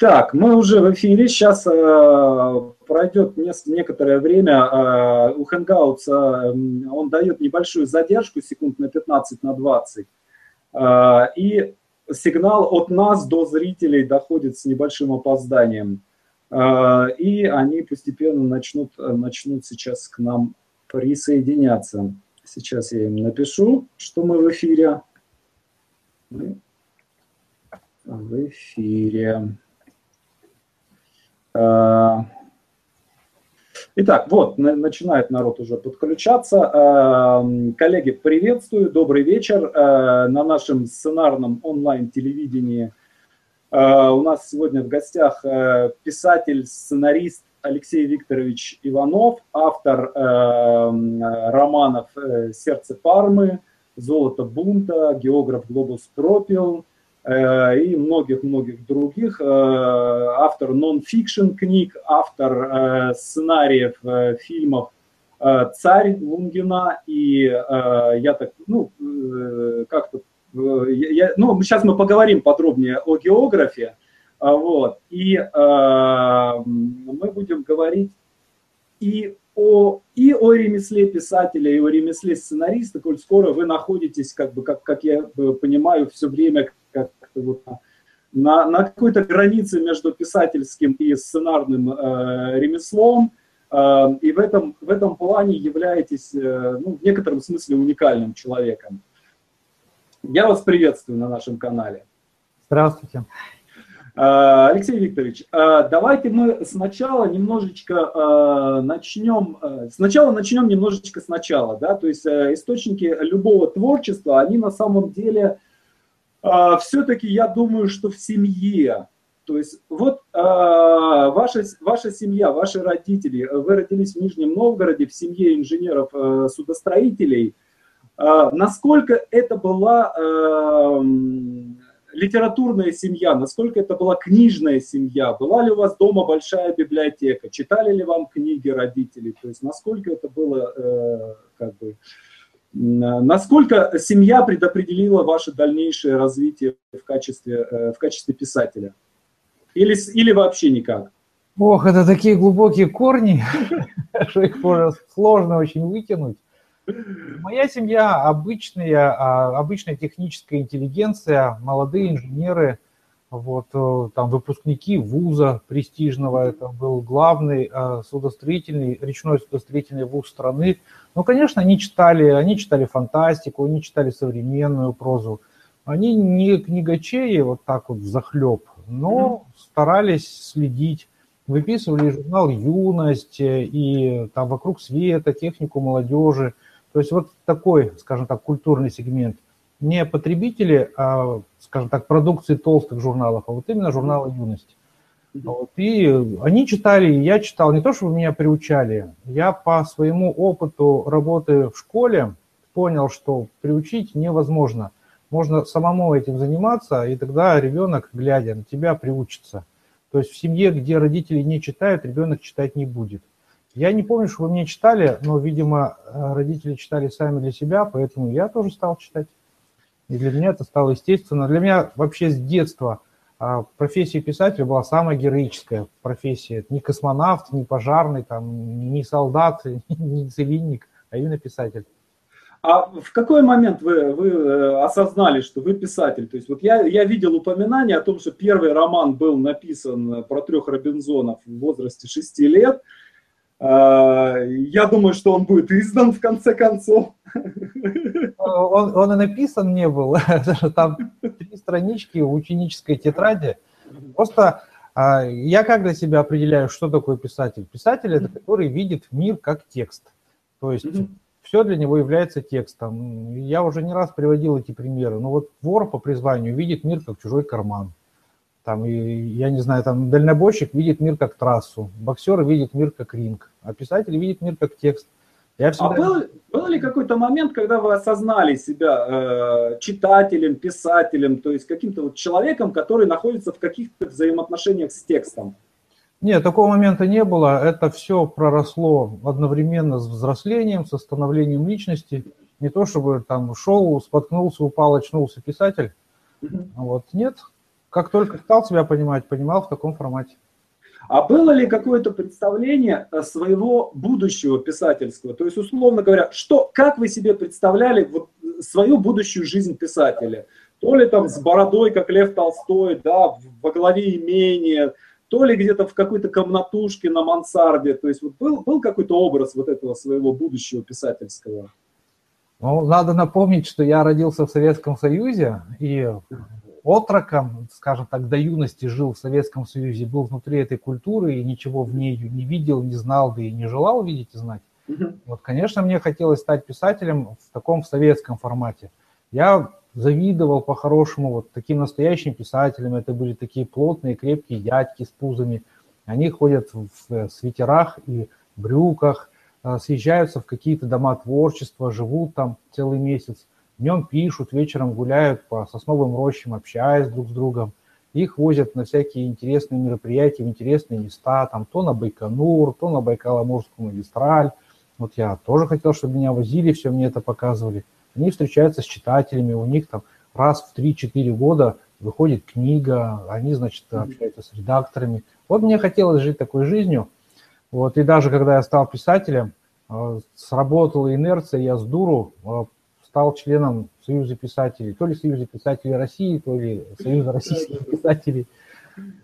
Так, мы уже в эфире. Сейчас э, пройдет некоторое время. Э, у Hangouts э, он дает небольшую задержку, секунд на 15, на 20. Э, и сигнал от нас до зрителей доходит с небольшим опозданием. Э, и они постепенно начнут, начнут сейчас к нам присоединяться. Сейчас я им напишу, что мы в эфире. Мы в эфире. Э, итак, вот, начинает народ уже подключаться. Э, коллеги, приветствую, добрый вечер. Э, на нашем сценарном онлайн-телевидении у нас сегодня в гостях писатель, сценарист Алексей Викторович Иванов, автор романов «Сердце Пармы», «Золото бунта», географ «Глобус пропил», Э, и многих-многих других. Э, автор нон-фикшн книг, автор э, сценариев фильмов «Царь» Лунгина. И я так, ну, как-то, я, ну, сейчас мы поговорим подробнее о географии. Вот. И мы будем говорить и о, и о ремесле писателя, и о ремесле сценариста, коль скоро вы находитесь, как бы, как, как я понимаю, все время как-то вот на, на какой-то границе между писательским и сценарным э, ремеслом, э, и в этом, в этом плане являетесь э, ну, в некотором смысле уникальным человеком. Я вас приветствую на нашем канале. Здравствуйте. Э, Алексей Викторович, э, давайте мы сначала немножечко э, начнем, сначала начнем немножечко сначала, да, то есть источники любого творчества, они на самом деле все-таки я думаю, что в семье. То есть вот а, ваша, ваша семья, ваши родители, вы родились в Нижнем Новгороде в семье инженеров-судостроителей. А, насколько это была литературная семья, насколько это была книжная семья, была ли у вас дома большая библиотека, читали ли вам книги родители, то есть насколько это было э, как бы Насколько семья предопределила ваше дальнейшее развитие в качестве, э, в качестве писателя? Или, или вообще никак? Ох, это такие глубокие корни, что их сложно очень вытянуть. Моя семья обычная, а, обычная техническая интеллигенция, молодые инженеры, вот, э, там выпускники вуза престижного, это был главный э, судостроительный, речной судостроительный вуз страны, ну, конечно, они читали, они читали фантастику, они читали современную прозу. Они не книгачеи вот так вот захлеб, но mm-hmm. старались следить. Выписывали журнал «Юность» и там «Вокруг света», «Технику молодежи». То есть вот такой, скажем так, культурный сегмент. Не потребители, а, скажем так, продукции толстых журналов, а вот именно журналы «Юность». Вот, и они читали, я читал, не то, чтобы меня приучали, я по своему опыту работы в школе понял, что приучить невозможно. Можно самому этим заниматься, и тогда ребенок, глядя на тебя, приучится. То есть в семье, где родители не читают, ребенок читать не будет. Я не помню, что вы мне читали, но, видимо, родители читали сами для себя, поэтому я тоже стал читать. И для меня это стало естественно. Для меня вообще с детства – а профессия писателя была самая героическая профессия. Не космонавт, не пожарный, там, не солдат, не целинник, а именно писатель. А в какой момент вы, вы э, осознали, что вы писатель? То есть вот я, я видел упоминание о том, что первый роман был написан про трех Робинзонов в возрасте шести лет – а, я думаю, что он будет издан в конце концов. Он, он и написан не был. Там три странички в ученической тетради. Просто а, я как для себя определяю, что такое писатель? Писатель – это который видит мир как текст. То есть все для него является текстом. Я уже не раз приводил эти примеры. Но вот вор по призванию видит мир как чужой карман. Там, и, я не знаю, там дальнобойщик видит мир как трассу, боксер видит мир как ринг, а писатель видит мир как текст. Я а всегда... А был, был ли какой-то момент, когда вы осознали себя э, читателем, писателем, то есть каким-то вот человеком, который находится в каких-то взаимоотношениях с текстом? Нет, такого момента не было. Это все проросло одновременно с взрослением, со становлением личности. Не то чтобы там шел, споткнулся, упал, очнулся писатель. Mm-hmm. Вот нет, как только стал себя понимать, понимал в таком формате. А было ли какое-то представление э, своего будущего писательского? То есть, условно говоря, что, как вы себе представляли вот свою будущую жизнь писателя? То ли там с бородой, как Лев Толстой, да, во главе имения, то ли где-то в какой-то комнатушке на мансарде. То есть вот был, был какой-то образ вот этого своего будущего писательского? Ну, надо напомнить, что я родился в Советском Союзе, и отроком, скажем так, до юности жил в Советском Союзе, был внутри этой культуры и ничего в ней не видел, не знал, да и не желал видеть и знать. Вот, конечно, мне хотелось стать писателем в таком в советском формате. Я завидовал по-хорошему вот таким настоящим писателям. Это были такие плотные, крепкие дядьки с пузами. Они ходят в свитерах и брюках, а, съезжаются в какие-то дома творчества, живут там целый месяц. Днем пишут, вечером гуляют по сосновым рощам, общаясь друг с другом. Их возят на всякие интересные мероприятия, в интересные места, там то на Байконур, то на Байкало-Амурскую магистраль. Вот я тоже хотел, чтобы меня возили, все мне это показывали. Они встречаются с читателями, у них там раз в 3-4 года выходит книга, они, значит, общаются с редакторами. Вот мне хотелось жить такой жизнью. Вот, и даже когда я стал писателем, э, сработала инерция, я с дуру э, стал членом Союза писателей, то ли Союза писателей России, то ли Союза российских писателей.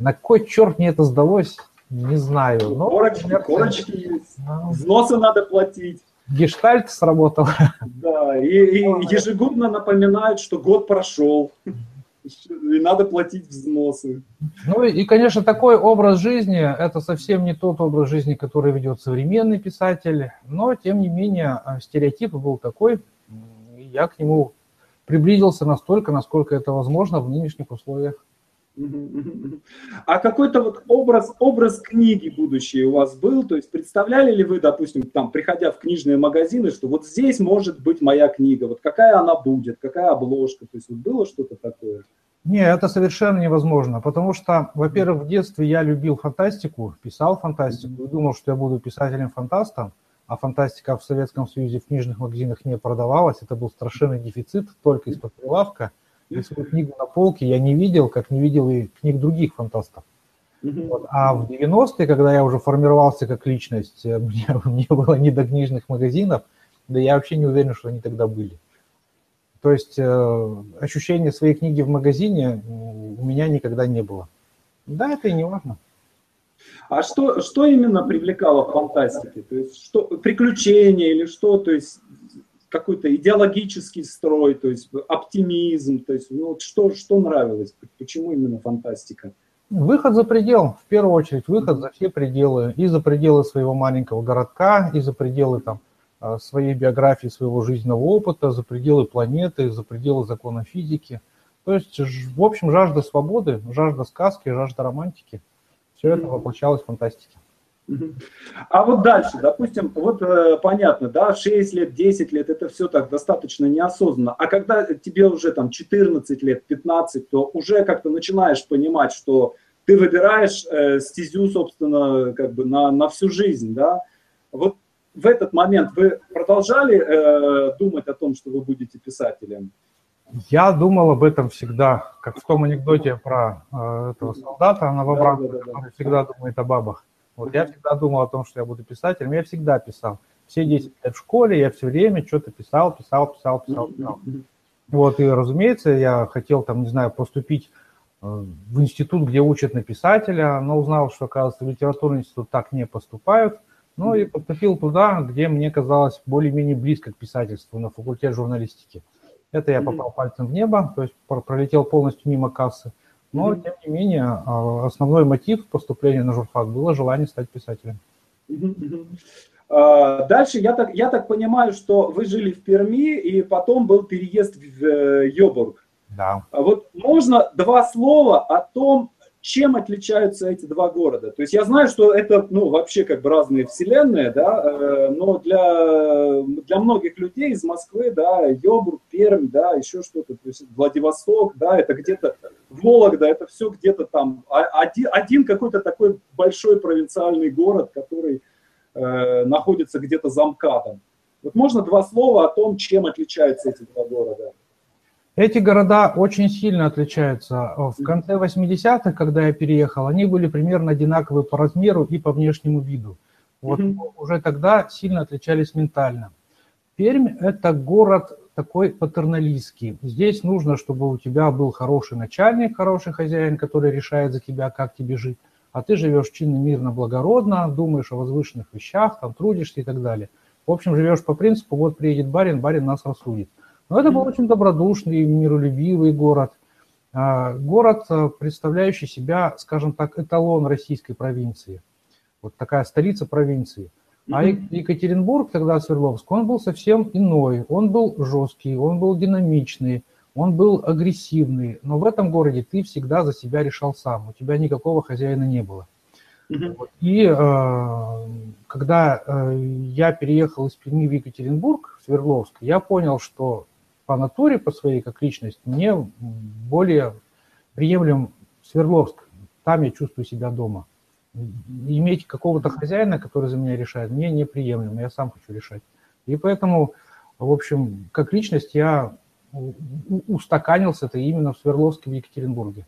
На кой черт мне это сдалось, не знаю. Но, корочки, корочки есть. Взносы надо платить. Гештальт сработал. Да, и, и ежегодно напоминают, что год прошел. И надо платить взносы. Ну и, конечно, такой образ жизни, это совсем не тот образ жизни, который ведет современный писатель, но, тем не менее, стереотип был такой, я к нему приблизился настолько, насколько это возможно в нынешних условиях. А какой-то вот образ, образ книги будущей у вас был? То есть представляли ли вы, допустим, там, приходя в книжные магазины, что вот здесь может быть моя книга, вот какая она будет, какая обложка? То есть вот было что-то такое? Не, это совершенно невозможно, потому что, во-первых, в детстве я любил фантастику, писал фантастику думал, что я буду писателем-фантастом а фантастика в Советском Союзе в книжных магазинах не продавалась. Это был страшенный дефицит только из-под прилавка. И свою книгу на полке я не видел, как не видел и книг других фантастов. Вот. А в 90-е, когда я уже формировался как личность, э, мне, мне было не до книжных магазинов, да я вообще не уверен, что они тогда были. То есть э, ощущение своей книги в магазине у меня никогда не было. Да, это и не важно. А что, что именно привлекало в фантастике? То есть что, приключения или что? То есть какой-то идеологический строй, то есть оптимизм, то есть ну, что, что нравилось, почему именно фантастика? Выход за предел, в первую очередь, выход за все пределы, и за пределы своего маленького городка, и за пределы там, а, своей биографии, своего жизненного опыта, за пределы планеты, за пределы закона физики. То есть, в общем, жажда свободы, жажда сказки, жажда романтики – все это воплощалось в фантастике. А вот дальше, допустим, вот э, понятно, да, 6 лет, 10 лет, это все так достаточно неосознанно. А когда тебе уже там 14 лет, 15, то уже как-то начинаешь понимать, что ты выбираешь э, стезю, собственно, как бы на, на всю жизнь, да. Вот в этот момент вы продолжали э, думать о том, что вы будете писателем? Я думал об этом всегда, как в том анекдоте про э, этого солдата новобранца, да, да, да, который всегда думает о бабах. Вот я всегда думал о том, что я буду писателем, я всегда писал. Все 10 лет в школе я все время что-то писал, писал, писал, писал, писал. Вот, и, разумеется, я хотел там, не знаю, поступить э, в институт, где учат на писателя, но узнал, что, оказывается, в литературный институт так не поступают. Ну и поступил туда, где мне казалось более-менее близко к писательству, на факультет журналистики. Это я попал пальцем в небо, то есть пролетел полностью мимо кассы. Но, тем не менее, а, основной мотив поступления на журфак было желание стать писателем. А, дальше я так, я так понимаю, что вы жили в Перми, и потом был переезд в э, Йобург. Да. А вот можно два слова о том, чем отличаются эти два города? То есть я знаю, что это ну, вообще как бы разные вселенные, да, э, но для, для многих людей из Москвы, да, Йобург, Пермь, да, еще что-то, то есть Владивосток, да, это где-то Вологда, это все где-то там один, один какой-то такой большой провинциальный город, который э, находится где-то за МКАДом. Вот можно два слова о том, чем отличаются эти два города? Эти города очень сильно отличаются. В конце 80-х, когда я переехал, они были примерно одинаковые по размеру и по внешнему виду. Вот mm-hmm. уже тогда сильно отличались ментально. Пермь – это город такой патерналистский. Здесь нужно, чтобы у тебя был хороший начальник, хороший хозяин, который решает за тебя, как тебе жить. А ты живешь чинно, мирно, благородно, думаешь о возвышенных вещах, там трудишься и так далее. В общем, живешь по принципу, вот приедет барин, барин нас рассудит. Но это был очень добродушный, миролюбивый город. А, город, э, представляющий себя, скажем так, эталон российской провинции. Вот такая столица провинции. А Екатеринбург, тогда Свердловск, он был совсем иной. Он был жесткий, он был динамичный, он был агрессивный. Но в этом городе ты всегда за себя решал сам. У тебя никакого хозяина не было. И э, когда э, я переехал из Перми в Екатеринбург, в Свердловск, я понял, что по натуре, по своей как личность, мне более приемлем Свердловск. Там я чувствую себя дома. Иметь какого-то хозяина, который за меня решает, мне неприемлемо, я сам хочу решать. И поэтому, в общем, как личность я устаканился это именно в Свердловске, в Екатеринбурге.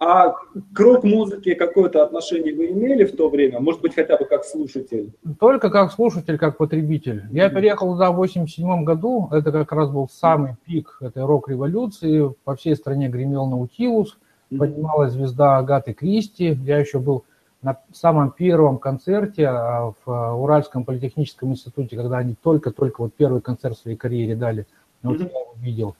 А к рок-музыке какое-то отношение вы имели в то время? Может быть, хотя бы как слушатель? Только как слушатель, как потребитель. Я переехал туда в 87 году. Это как раз был самый пик этой рок-революции. По всей стране гремел Наутилус. Поднималась звезда Агаты Кристи. Я еще был на самом первом концерте а, в а, Уральском политехническом институте, когда они только-только вот первый концерт в своей карьере дали. Вот я его видел.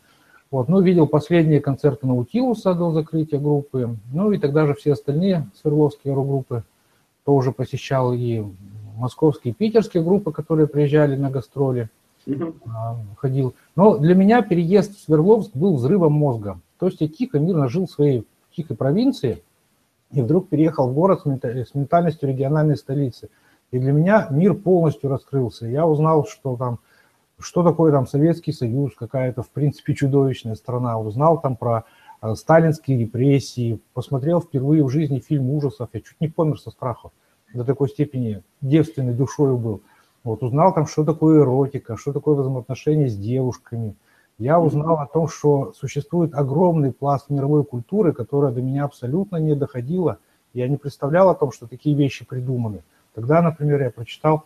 Вот, ну, видел последние концерты Наутилуса до закрытия группы, ну и тогда же все остальные Свердловские рок-группы тоже посещал и московские, и питерские группы, которые приезжали на гастроли, mm ходил. Но для меня переезд в Свердловск был взрывом мозга. То есть я тихо, мирно жил в своей тихой провинции, и вдруг переехал в город с ментальностью региональной столицы. И для меня мир полностью раскрылся. Я узнал, что там что такое там Советский Союз, какая-то, в принципе, чудовищная страна. Узнал там про э, сталинские репрессии, посмотрел впервые в жизни фильм ужасов, я чуть не помер со страху, до такой степени девственной душой был. Вот, узнал там, что такое эротика, что такое взаимоотношения с девушками. Я узнал о том, что существует огромный пласт мировой культуры, которая до меня абсолютно не доходила. Я не представлял о том, что такие вещи придуманы. Тогда, например, я прочитал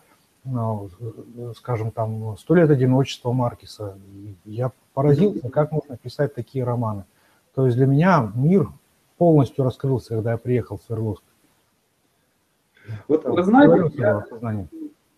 скажем, там, «Сто лет одиночества» Маркиса. Я поразился, как можно писать такие романы. То есть для меня мир полностью раскрылся, когда я приехал в Свердловск. Вот вы знаете, я,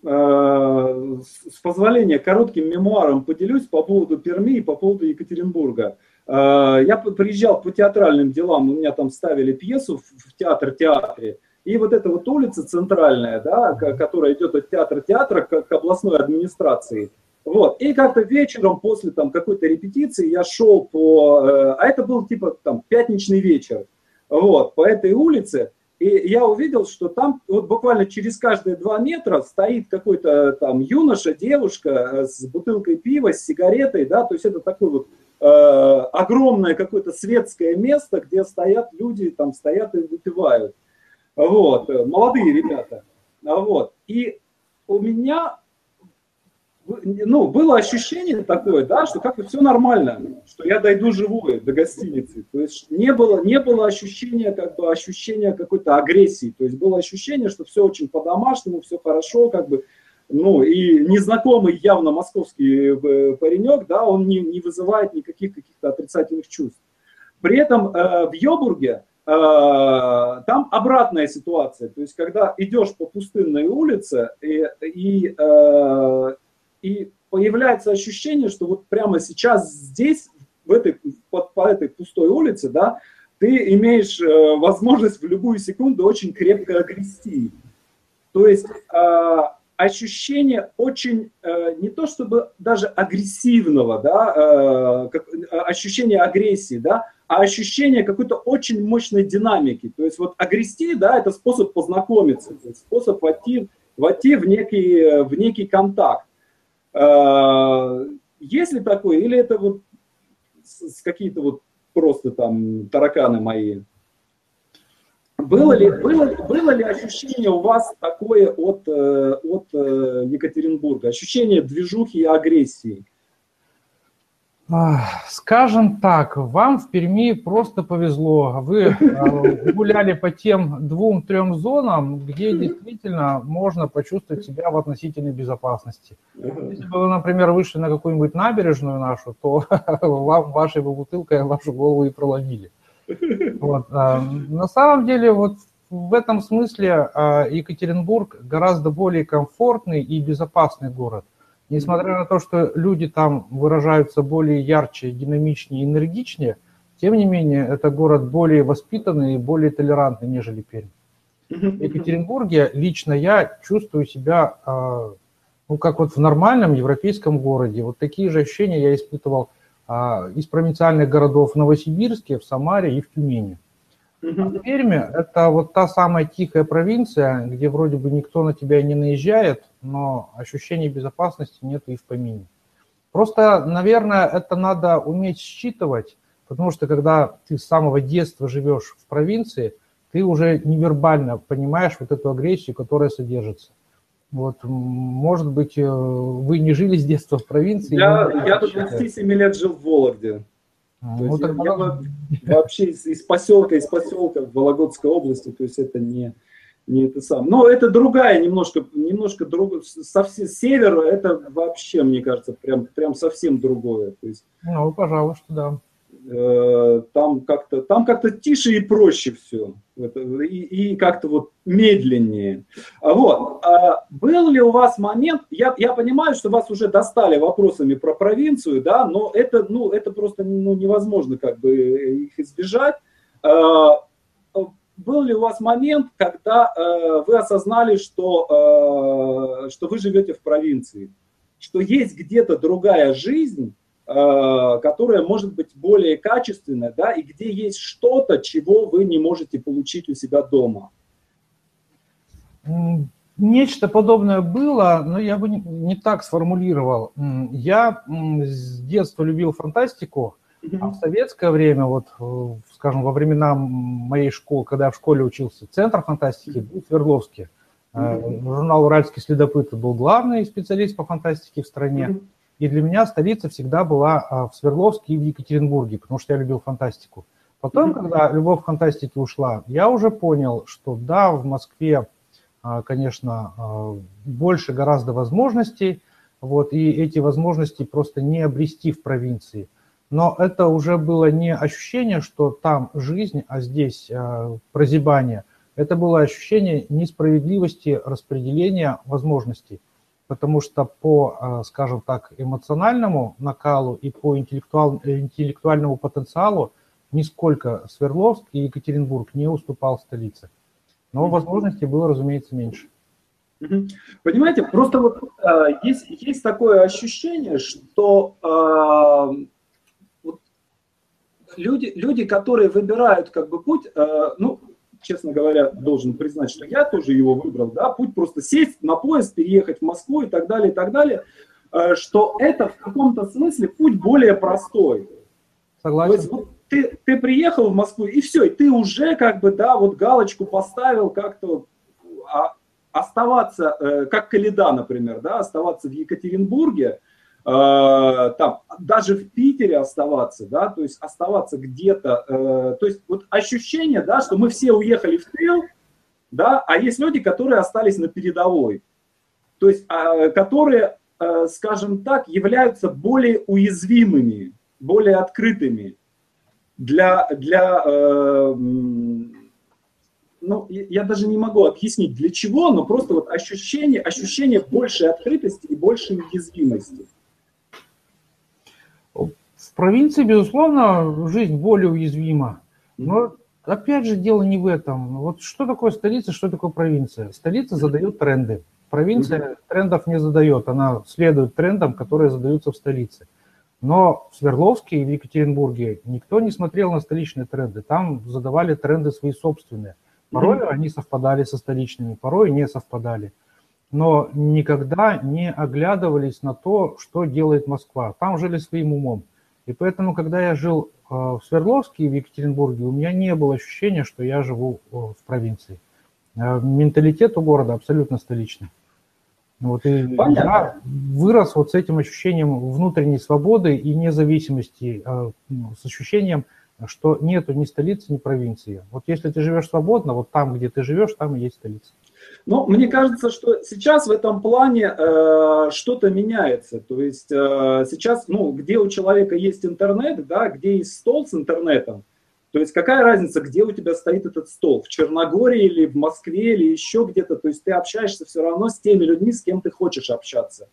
э, с позволения коротким мемуаром поделюсь по поводу Перми и по поводу Екатеринбурга. Э, я приезжал по театральным делам, у меня там ставили пьесу в театр-театре, и вот эта вот улица центральная, да, которая идет от театра театра к, областной администрации. Вот. И как-то вечером после там какой-то репетиции я шел по... Э, а это был типа там пятничный вечер. Вот, по этой улице. И я увидел, что там вот буквально через каждые два метра стоит какой-то там юноша, девушка э, с бутылкой пива, с сигаретой, да, то есть это такое вот э, огромное какое-то светское место, где стоят люди, там стоят и выпивают. Вот, э, молодые ребята. Вот. И у меня ну, было ощущение такое, да, что как-то все нормально, что я дойду живой до гостиницы. То есть не было, не было ощущения, как бы, ощущения какой-то агрессии. То есть было ощущение, что все очень по-домашнему, все хорошо, как бы, ну, и незнакомый явно московский э, паренек, да, он не, не вызывает никаких каких-то отрицательных чувств. При этом э, в Йобурге там обратная ситуация, то есть когда идешь по пустынной улице и, и, э, и появляется ощущение, что вот прямо сейчас здесь, в этой, по, по этой пустой улице, да, ты имеешь э, возможность в любую секунду очень крепко огрести. То есть ощущение очень, не то чтобы даже агрессивного, да, ощущение агрессии, да, а ощущение какой-то очень мощной динамики. То есть вот агрести, да, это способ познакомиться, способ войти, войти в, некий, в некий контакт. А, есть ли такое, или это вот с, какие-то вот просто там тараканы мои? Было ли, было, было ли ощущение у вас такое от, э, от э, Екатеринбурга? Ощущение движухи и агрессии? Скажем так, вам в Перми просто повезло. Вы э, гуляли по тем двум-трем зонам, где действительно можно почувствовать себя в относительной безопасности. Если бы вы, например, вышли на какую-нибудь набережную нашу, то вам вашей бутылкой вашу голову и проломили. Вот. А, на самом деле, вот в этом смысле а, Екатеринбург гораздо более комфортный и безопасный город. Несмотря на то, что люди там выражаются более ярче, динамичнее, энергичнее, тем не менее, это город более воспитанный и более толерантный, нежели Пермь. В Екатеринбурге лично я чувствую себя, а, ну, как вот в нормальном европейском городе. Вот такие же ощущения я испытывал а, из провинциальных городов в Новосибирске, в Самаре и в Тюмени. А Перми – это вот та самая тихая провинция, где вроде бы никто на тебя не наезжает, но ощущения безопасности нет и в помине. Просто, наверное, это надо уметь считывать, потому что когда ты с самого детства живешь в провинции, ты уже невербально понимаешь вот эту агрессию, которая содержится. Вот, может быть, э, вы не жили с детства в провинции? Я, я до 27 лет жил в Вологде. Ну, то есть я, я вообще из, из поселка, из поселка в Вологодской области, то есть это не, не это сам. Но это другая немножко, немножко другое, совсем север, это вообще, мне кажется, прям, прям совсем другое. То есть, ну, пожалуй, что да. Э, там как-то там как-то тише и проще все и, и как-то вот медленнее. А вот а был ли у вас момент? Я я понимаю, что вас уже достали вопросами про провинцию, да, но это ну это просто ну, невозможно как бы их избежать. А, был ли у вас момент, когда э, вы осознали, что э, что вы живете в провинции, что есть где-то другая жизнь? Э, которая может быть более качественная, да, и где есть что-то, чего вы не можете получить у себя дома. Нечто подобное было, но я бы не, так сформулировал. Я с детства любил фантастику, а в советское время, вот, э, скажем, во времена моей школы, когда я в школе учился, центр фантастики был в Свердловске. Mm-hmm. Журнал «Уральский следопыт» был главный специалист по фантастике в стране. И для меня столица всегда была а, в Свердловске и в Екатеринбурге, потому что я любил фантастику. Потом, когда любовь к фантастике ушла, я уже понял, что да, в Москве, а, конечно, а, больше гораздо возможностей, вот, и эти возможности просто не обрести в провинции. Но это уже было не ощущение, что там жизнь, а здесь прозябание. Это было ощущение несправедливости распределения возможностей потому что по, э, скажем так, эмоциональному накалу и по интеллектуаль, интеллектуальному потенциалу нисколько Свердловск и Екатеринбург не уступал столице. Но возможностей было, разумеется, меньше. Понимаете, просто вот э, есть, есть такое ощущение, что э, вот люди, люди, которые выбирают как бы путь, э, ну, честно говоря, должен признать, что я тоже его выбрал, да, путь просто сесть на поезд, переехать в Москву и так далее, и так далее, э, что это в каком-то смысле путь более простой. Согласен. То есть, вот ты, ты приехал в Москву, и все, и ты уже как бы, да, вот галочку поставил как-то, а, оставаться, э, как Каледа, например, да, оставаться в Екатеринбурге, там, даже в Питере оставаться, да, то есть оставаться где-то, э, то есть вот ощущение, да, что мы все уехали в тыл, да, а есть люди, которые остались на передовой, то есть а, которые, э, скажем так, являются более уязвимыми, более открытыми для, для ну, я даже не могу объяснить для чего, но просто вот ощущение, ощущение большей открытости и большей уязвимости. В провинции, безусловно, жизнь более уязвима. Но опять же дело не в этом. Вот что такое столица, что такое провинция? Столица задает тренды. Провинция трендов не задает, она следует трендам, которые задаются в столице. Но в Свердловске и в Екатеринбурге никто не смотрел на столичные тренды. Там задавали тренды свои собственные. Порой mm-hmm. они совпадали со столичными, порой не совпадали. Но никогда не оглядывались на то, что делает Москва. Там жили своим умом. И поэтому, когда я жил э, в Свердловске и в Екатеринбурге, у меня не было ощущения, что я живу в провинции. Э, менталитет у города абсолютно столичный. Вот, и Понятно. я вырос вот с этим ощущением внутренней свободы и независимости, э, ну, с ощущением, что нету ни столицы, ни провинции. Вот если ты живешь свободно, вот там, где ты живешь, там и есть столица. Ну, мне кажется, что сейчас в этом плане э, что-то меняется. То есть э, сейчас, ну, где у человека есть интернет, да, где есть стол с интернетом, то есть какая разница, где у тебя стоит этот стол, в Черногории или в Москве или еще где-то. То есть ты общаешься все равно с теми людьми, с кем ты хочешь общаться.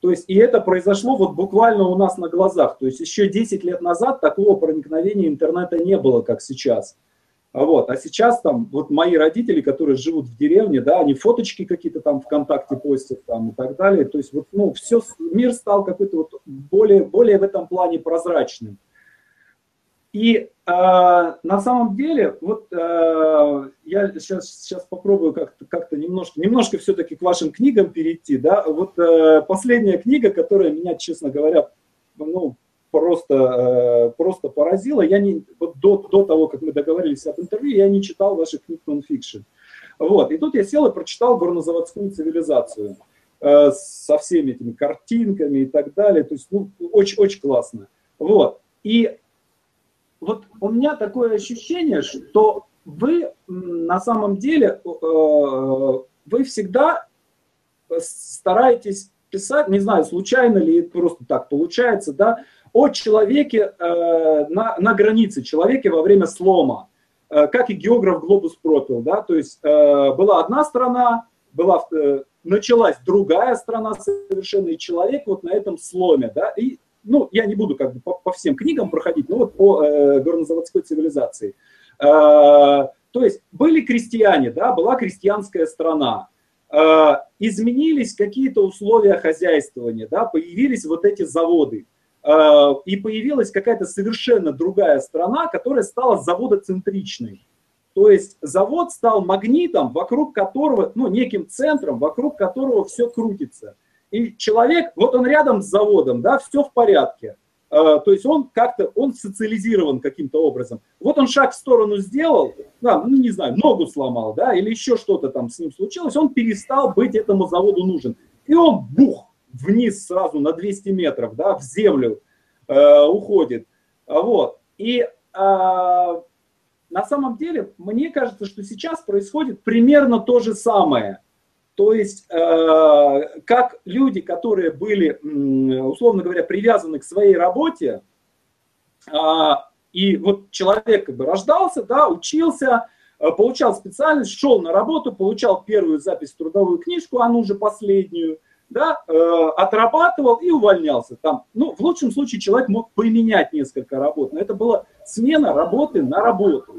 То есть и это произошло вот буквально у нас на глазах. То есть еще 10 лет назад такого проникновения интернета не было, как сейчас. А вот, а сейчас там вот мои родители, которые живут в деревне, да, они фоточки какие-то там ВКонтакте постят там и так далее. То есть вот, ну, все, мир стал какой-то вот более, более в этом плане прозрачным. И э, на самом деле, вот э, я сейчас, сейчас попробую как-то как немножко, немножко все-таки к вашим книгам перейти. Да? Вот э, последняя книга, которая меня, честно говоря, ну, просто, э, просто поразила. Я не, вот до, до того, как мы договорились об интервью, я не читал ваших книг нонфикшн. Вот. И тут я сел и прочитал горнозаводскую цивилизацию э, со всеми этими картинками и так далее. То есть, ну, очень, очень классно. Вот. И вот у меня такое ощущение, что вы на самом деле, э, вы всегда стараетесь писать, не знаю, случайно ли просто так получается, да, о человеке э, на, на границе, человеке во время слома, э, как и географ Глобус пропил, да, то есть была одна страна, была, началась другая страна совершенно, и человек вот на этом сломе, да, и ну, я не буду как бы по, по всем книгам проходить, но вот по э, горнозаводской цивилизации. Э, то есть были крестьяне, да, была крестьянская страна, э, изменились какие-то условия хозяйствования, да, появились вот эти заводы, э, и появилась какая-то совершенно другая страна, которая стала заводоцентричной. То есть завод стал магнитом, вокруг которого, ну, неким центром, вокруг которого все крутится. И человек, вот он рядом с заводом, да, все в порядке. А, то есть он как-то, он социализирован каким-то образом. Вот он шаг в сторону сделал, да, ну не знаю, ногу сломал, да, или еще что-то там с ним случилось, он перестал быть этому заводу нужен. И он, бух, вниз сразу на 200 метров, да, в землю э, уходит. Вот. И э, на самом деле, мне кажется, что сейчас происходит примерно то же самое. То есть, э, как люди, которые были, условно говоря, привязаны к своей работе, а, и вот человек как бы рождался, да, учился, э, получал специальность, шел на работу, получал первую запись в трудовую книжку, а ну уже последнюю, да, э, отрабатывал и увольнялся. Там, ну, в лучшем случае человек мог поменять несколько работ, но это была смена работы на работу.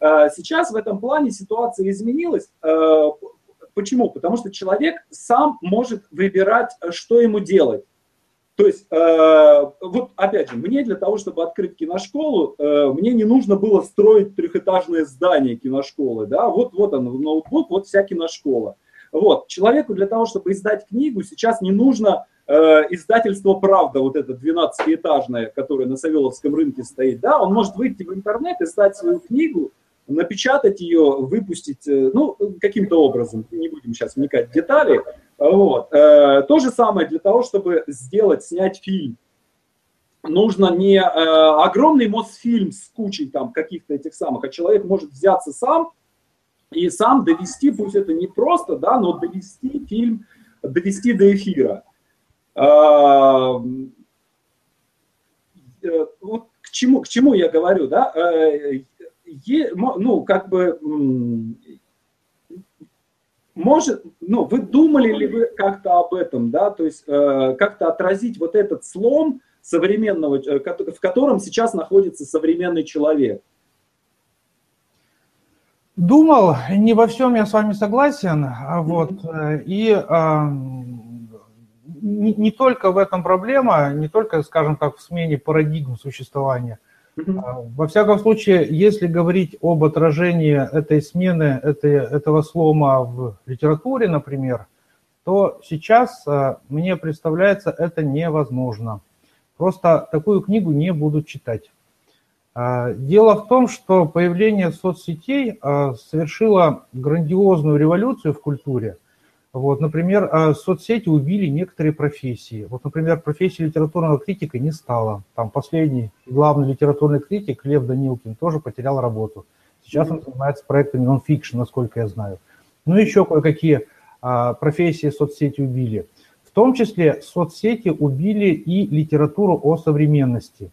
Сейчас в этом плане ситуация изменилась. Почему? Потому что человек сам может выбирать, э, что ему делать. То есть, э, вот опять же, мне для того, чтобы открыть киношколу, э, мне не нужно было строить трехэтажное здание киношколы. Да? Вот, вот он, ноутбук, вот вся киношкола. Вот. Человеку для того, чтобы издать книгу, сейчас не нужно э, издательство «Правда», вот это 12-этажное, которое на Савеловском рынке стоит. Да? Он может выйти в интернет, издать свою книгу, напечатать ее, выпустить, э, ну, каким-то образом, не будем сейчас вникать в детали. Вот. Э, то же самое для того, чтобы сделать, снять фильм. Нужно не огромный Мосфильм с кучей там каких-то этих самых, а человек может взяться сам и сам довести, пусть это не просто, да, но довести фильм, довести до эфира. Вот к чему, к чему я говорю, да? ну, как бы, может, ну, вы думали ли вы как-то об этом, да, то есть э, как-то отразить вот этот слом современного, э, в котором сейчас находится современный человек? Думал, не во всем я с вами согласен, а вот, mm-hmm. и а, не, не только в этом проблема, не только, скажем так, в смене парадигм существования, а, во всяком случае, если говорить об отражении этой смены, этой, этого слома в литературе, например, то сейчас а, мне представляется это невозможно. Просто такую книгу не будут читать. А, дело в том, что появление соцсетей совершило грандиозную революцию в культуре. Вот, например, э, соцсети убили некоторые профессии. Вот, например, профессия литературного критика не стала. Там последний главный литературный критик Лев Данилкин тоже потерял работу. Сейчас он занимается проектами нон-фикшн, насколько я знаю. Ну, еще кое-какие а, профессии соцсети убили. В том числе соцсети убили и литературу о современности.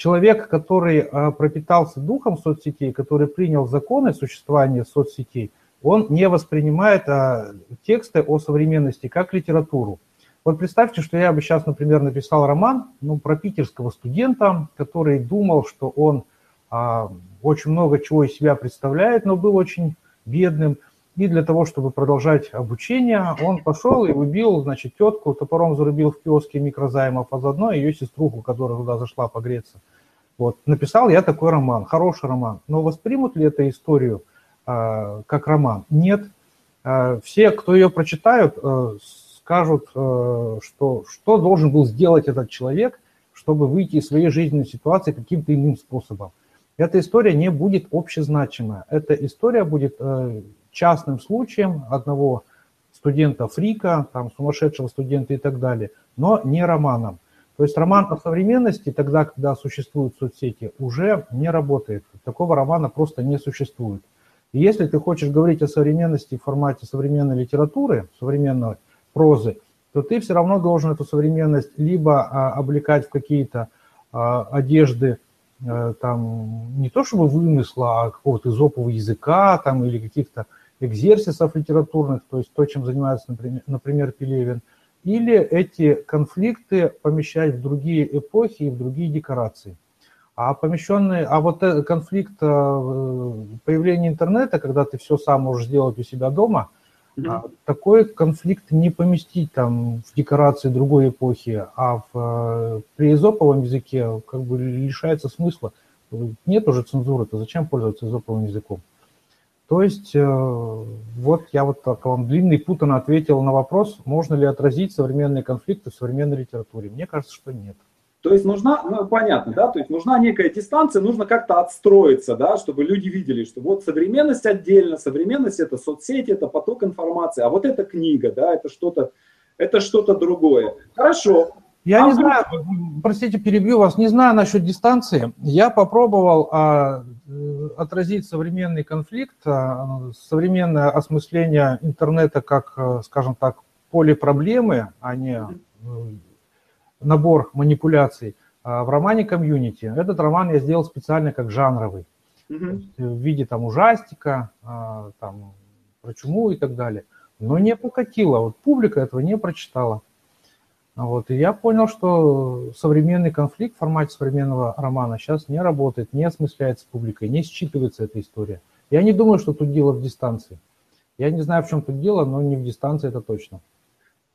Человек, который а, пропитался духом соцсетей, который принял законы существования соцсетей, он не воспринимает а, тексты о современности как литературу. Вот представьте, что я бы сейчас, например, написал роман ну, про питерского студента, который думал, что он а, очень много чего из себя представляет, но был очень бедным. И для того, чтобы продолжать обучение, он пошел и убил, значит, тетку, топором зарубил в киоске микрозаймов, а заодно ее сеструху, которая туда зашла погреться. Вот. Написал я такой роман, хороший роман. Но воспримут ли эту историю э, как роман? Нет. Э, все, кто ее прочитают, э, скажут, э, что, что должен был сделать этот человек, чтобы выйти из своей жизненной ситуации каким-то иным способом. Эта история не будет общезначимая. Эта история будет э, частным случаем одного студента-фрика, там, сумасшедшего студента и так далее, но не романом. То есть роман о современности, тогда, когда существуют соцсети, уже не работает. Такого романа просто не существует. И если ты хочешь говорить о современности в формате современной литературы, современной прозы, то ты все равно должен эту современность либо а, облекать в какие-то а, одежды а, там не то чтобы вымысла, а какого-то изопового языка там или каких-то экзерсисов литературных, то есть то, чем занимается, например, например Пелевин, или эти конфликты помещать в другие эпохи и в другие декорации. А помещенный, а вот конфликт э, появления интернета, когда ты все сам можешь сделать у себя дома, mm-hmm. такой конфликт не поместить там в декорации другой эпохи, а в, э, при изоповом языке как бы лишается смысла. Нет уже цензуры, то зачем пользоваться изоповым языком? То есть э, вот я вот так вам длинный путано ответил на вопрос, можно ли отразить современные конфликты в современной литературе. Мне кажется, что нет. То есть нужна, ну, понятно, да, то есть нужна некая дистанция, нужно как-то отстроиться, да, чтобы люди видели, что вот современность отдельно, современность это соцсети, это поток информации, а вот эта книга, да, это что-то, это что-то другое. Хорошо, я а не знаю, простите, перебью вас, не знаю насчет дистанции. Я попробовал а, э, отразить современный конфликт, а, современное осмысление интернета как, э, скажем так, поле проблемы, а не э, набор манипуляций а, в романе «Комьюнити». Этот роман я сделал специально как жанровый, mm в виде там ужастика, а, там, про чуму и так далее. Но не покатило, вот публика этого не прочитала. Вот, и я понял, что современный конфликт в формате современного романа сейчас не работает, не осмысляется публикой, не считывается эта история. Я не думаю, что тут дело в дистанции. Я не знаю, в чем тут дело, но не в дистанции это точно.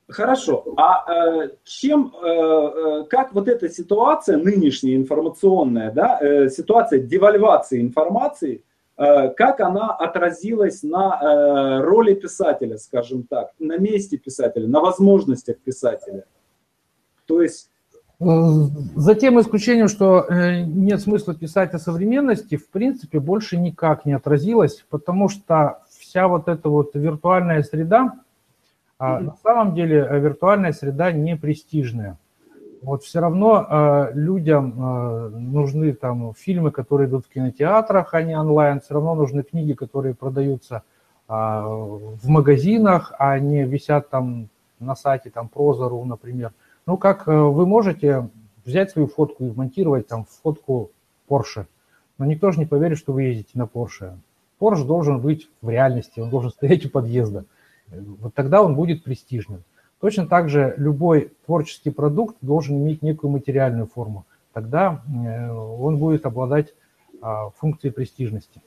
Хорошо. А э, чем, э, э, как вот эта ситуация нынешняя информационная, да, э, ситуация девальвации информации, э, как она отразилась на э, роли писателя, скажем так, на месте писателя, на возможностях писателя? То есть э, за тем исключением, что э, нет смысла писать о современности, в принципе, больше никак не отразилось, потому что вся вот эта вот виртуальная среда, mm-hmm. на самом деле э, виртуальная среда не престижная. Вот все равно людям нужны там фильмы, которые идут в кинотеатрах, а не онлайн, все равно нужны книги, которые продаются в магазинах, а не висят там на сайте там Прозору, например. Ну, как э, вы можете взять свою фотку и вмонтировать там фотку Porsche, но никто же не поверит, что вы ездите на Porsche. Porsche должен быть в реальности, он должен стоять у подъезда. Вот тогда он будет престижным. Точно так же любой творческий продукт должен иметь некую материальную форму. Тогда э, он будет обладать а, функцией престижности.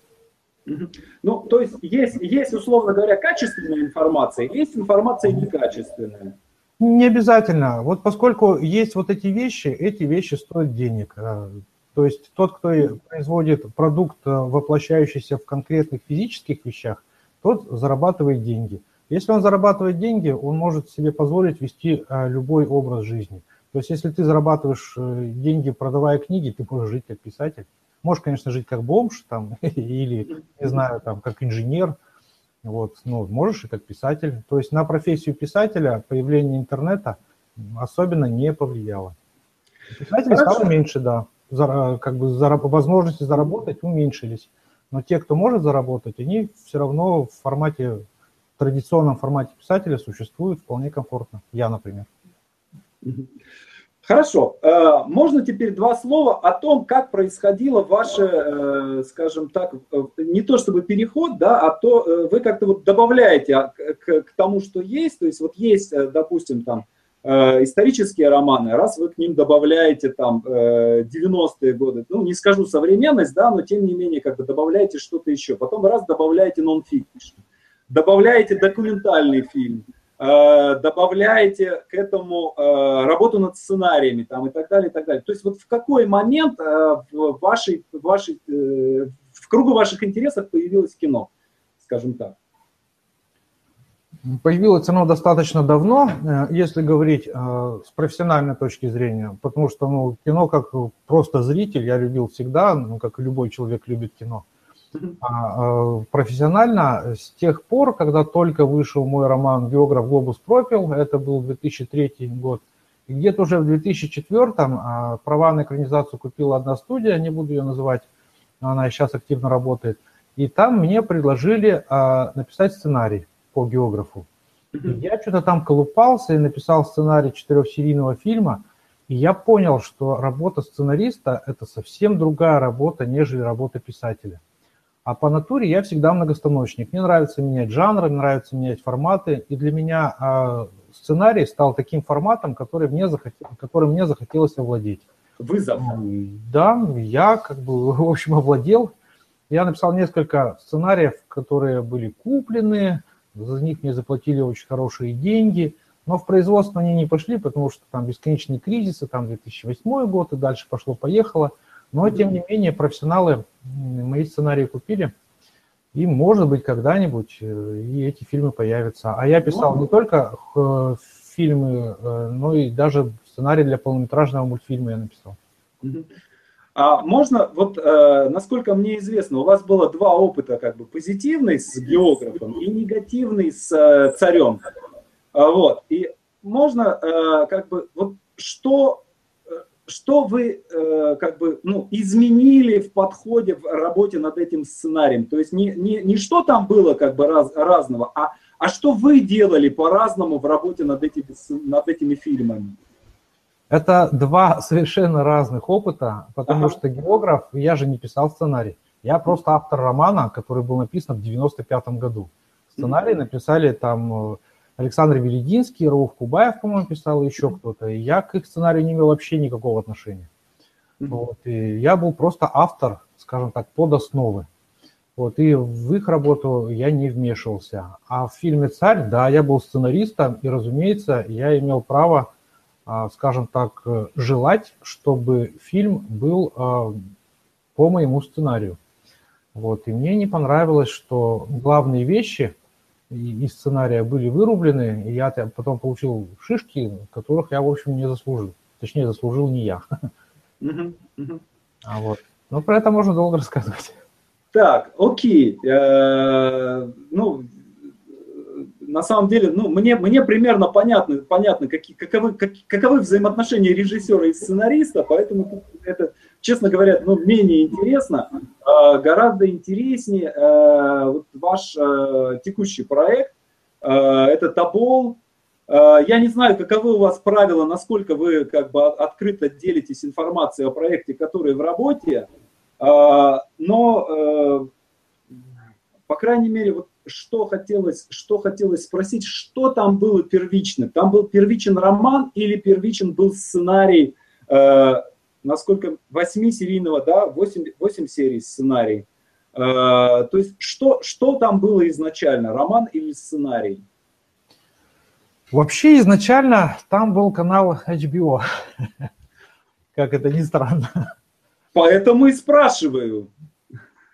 Ну, то есть есть, есть, условно говоря, качественная информация, есть информация некачественная. Не обязательно. Вот поскольку есть вот эти вещи, эти вещи стоят денег. А, то есть тот, кто производит продукт, а, воплощающийся в конкретных физических вещах, тот зарабатывает деньги. Если он зарабатывает деньги, он может себе позволить вести а, любой образ жизни. То есть если ты зарабатываешь э, деньги, продавая книги, ты можешь жить как писатель. Можешь, конечно, жить как бомж там, или, не знаю, там, как инженер, Вот, ну, можешь и как писатель. То есть на профессию писателя появление интернета особенно не повлияло. Писателей стало меньше, да. За, как бы за, возможности заработать уменьшились. Но те, кто может заработать, они все равно в формате, в традиционном формате писателя существуют вполне комфортно. Я, например. Хорошо. Э, можно теперь два слова о том, как происходило ваше, э, скажем так, э, не то чтобы переход, да, а то вы как-то вот добавляете к, тому, что есть. То есть вот есть, допустим, там исторические романы, раз вы к ним добавляете там 90-е годы, ну не скажу современность, да, но тем не менее как бы добавляете что-то еще. Потом раз добавляете нон-фикшн, добавляете документальный фильм, добавляете к этому э, работу над сценариями там, и так далее, и так далее. То есть вот в какой момент э, в, вашей, в, вашей, в кругу ваших интересов появилось кино, скажем так? Появилось оно достаточно давно, если говорить с профессиональной точки зрения, потому что ну, кино как просто зритель я любил всегда, ну, как любой человек любит кино. А, э, профессионально с тех пор, когда только вышел мой роман «Географ Глобус пропил», это был 2003 год, и где-то уже в 2004 а, права на экранизацию купила одна студия, не буду ее называть, она сейчас активно работает, и там мне предложили а, написать сценарий по географу. И я что-то там колупался и написал сценарий четырехсерийного фильма, и я понял, что работа сценариста – это совсем другая работа, нежели работа писателя. А по натуре я всегда многостаночник. Мне нравится менять жанры, мне нравится менять форматы. И для меня э, сценарий стал таким форматом, который мне, захотел, которым мне захотелось овладеть. Вызов. Да, я как бы, в общем, овладел. Я написал несколько сценариев, которые были куплены, за них мне заплатили очень хорошие деньги, но в производство они не пошли, потому что там бесконечные кризисы, там 2008 год и дальше пошло-поехало – но, тем не менее, профессионалы мои сценарии купили, и, может быть, когда-нибудь э, и эти фильмы появятся. А я писал не только э, фильмы, э, но и даже сценарий для полнометражного мультфильма я написал. А можно, вот насколько мне известно, у вас было два опыта, как бы позитивный с географом и негативный с царем. А вот. И можно, как бы, вот что что вы э, как бы ну, изменили в подходе в работе над этим сценарием? То есть не, не, не что там было как бы раз, разного, а, а что вы делали по-разному в работе над этими, над этими фильмами? Это два совершенно разных опыта, потому ага. что географ, я же не писал сценарий. Я просто автор романа, который был написан в 95 году. Сценарий написали там э, Александр Велединский, Рауф Кубаев, по-моему, писал, еще кто-то. И я к их сценарию не имел вообще никакого отношения. Вот, и я был просто автор, скажем так, под основы. Вот, и в их работу я не вмешивался. А в фильме «Царь», да, я был сценаристом, и, разумеется, я имел право, а, скажем так, желать, чтобы фильм был а, по моему сценарию. Вот, и мне не понравилось, что главные вещи – из сценария были вырублены, и я потом получил шишки, которых я, в общем, не заслужил. Точнее, заслужил не я. А вот. Но про это можно долго рассказывать. Так, окей. Э, ну, на самом деле, ну, мне, мне примерно понятно, понятно какие, каковы, как, каковы взаимоотношения режиссера и сценариста, поэтому это, честно говоря, ну, менее интересно. А, гораздо интереснее а, вот ваш а, текущий проект. Это Тобол. Я не знаю, каковы у вас правила, насколько вы как бы открыто делитесь информацией о проекте, который в работе, но, по крайней мере, вот что хотелось, что хотелось спросить, что там было первично? Там был первичен роман или первичен был сценарий насколько 8-серийного, да, 8, 8 серий сценарий. Э, то есть что, что там было изначально, роман или сценарий? Вообще изначально там был канал HBO, как это ни странно. Поэтому и спрашиваю.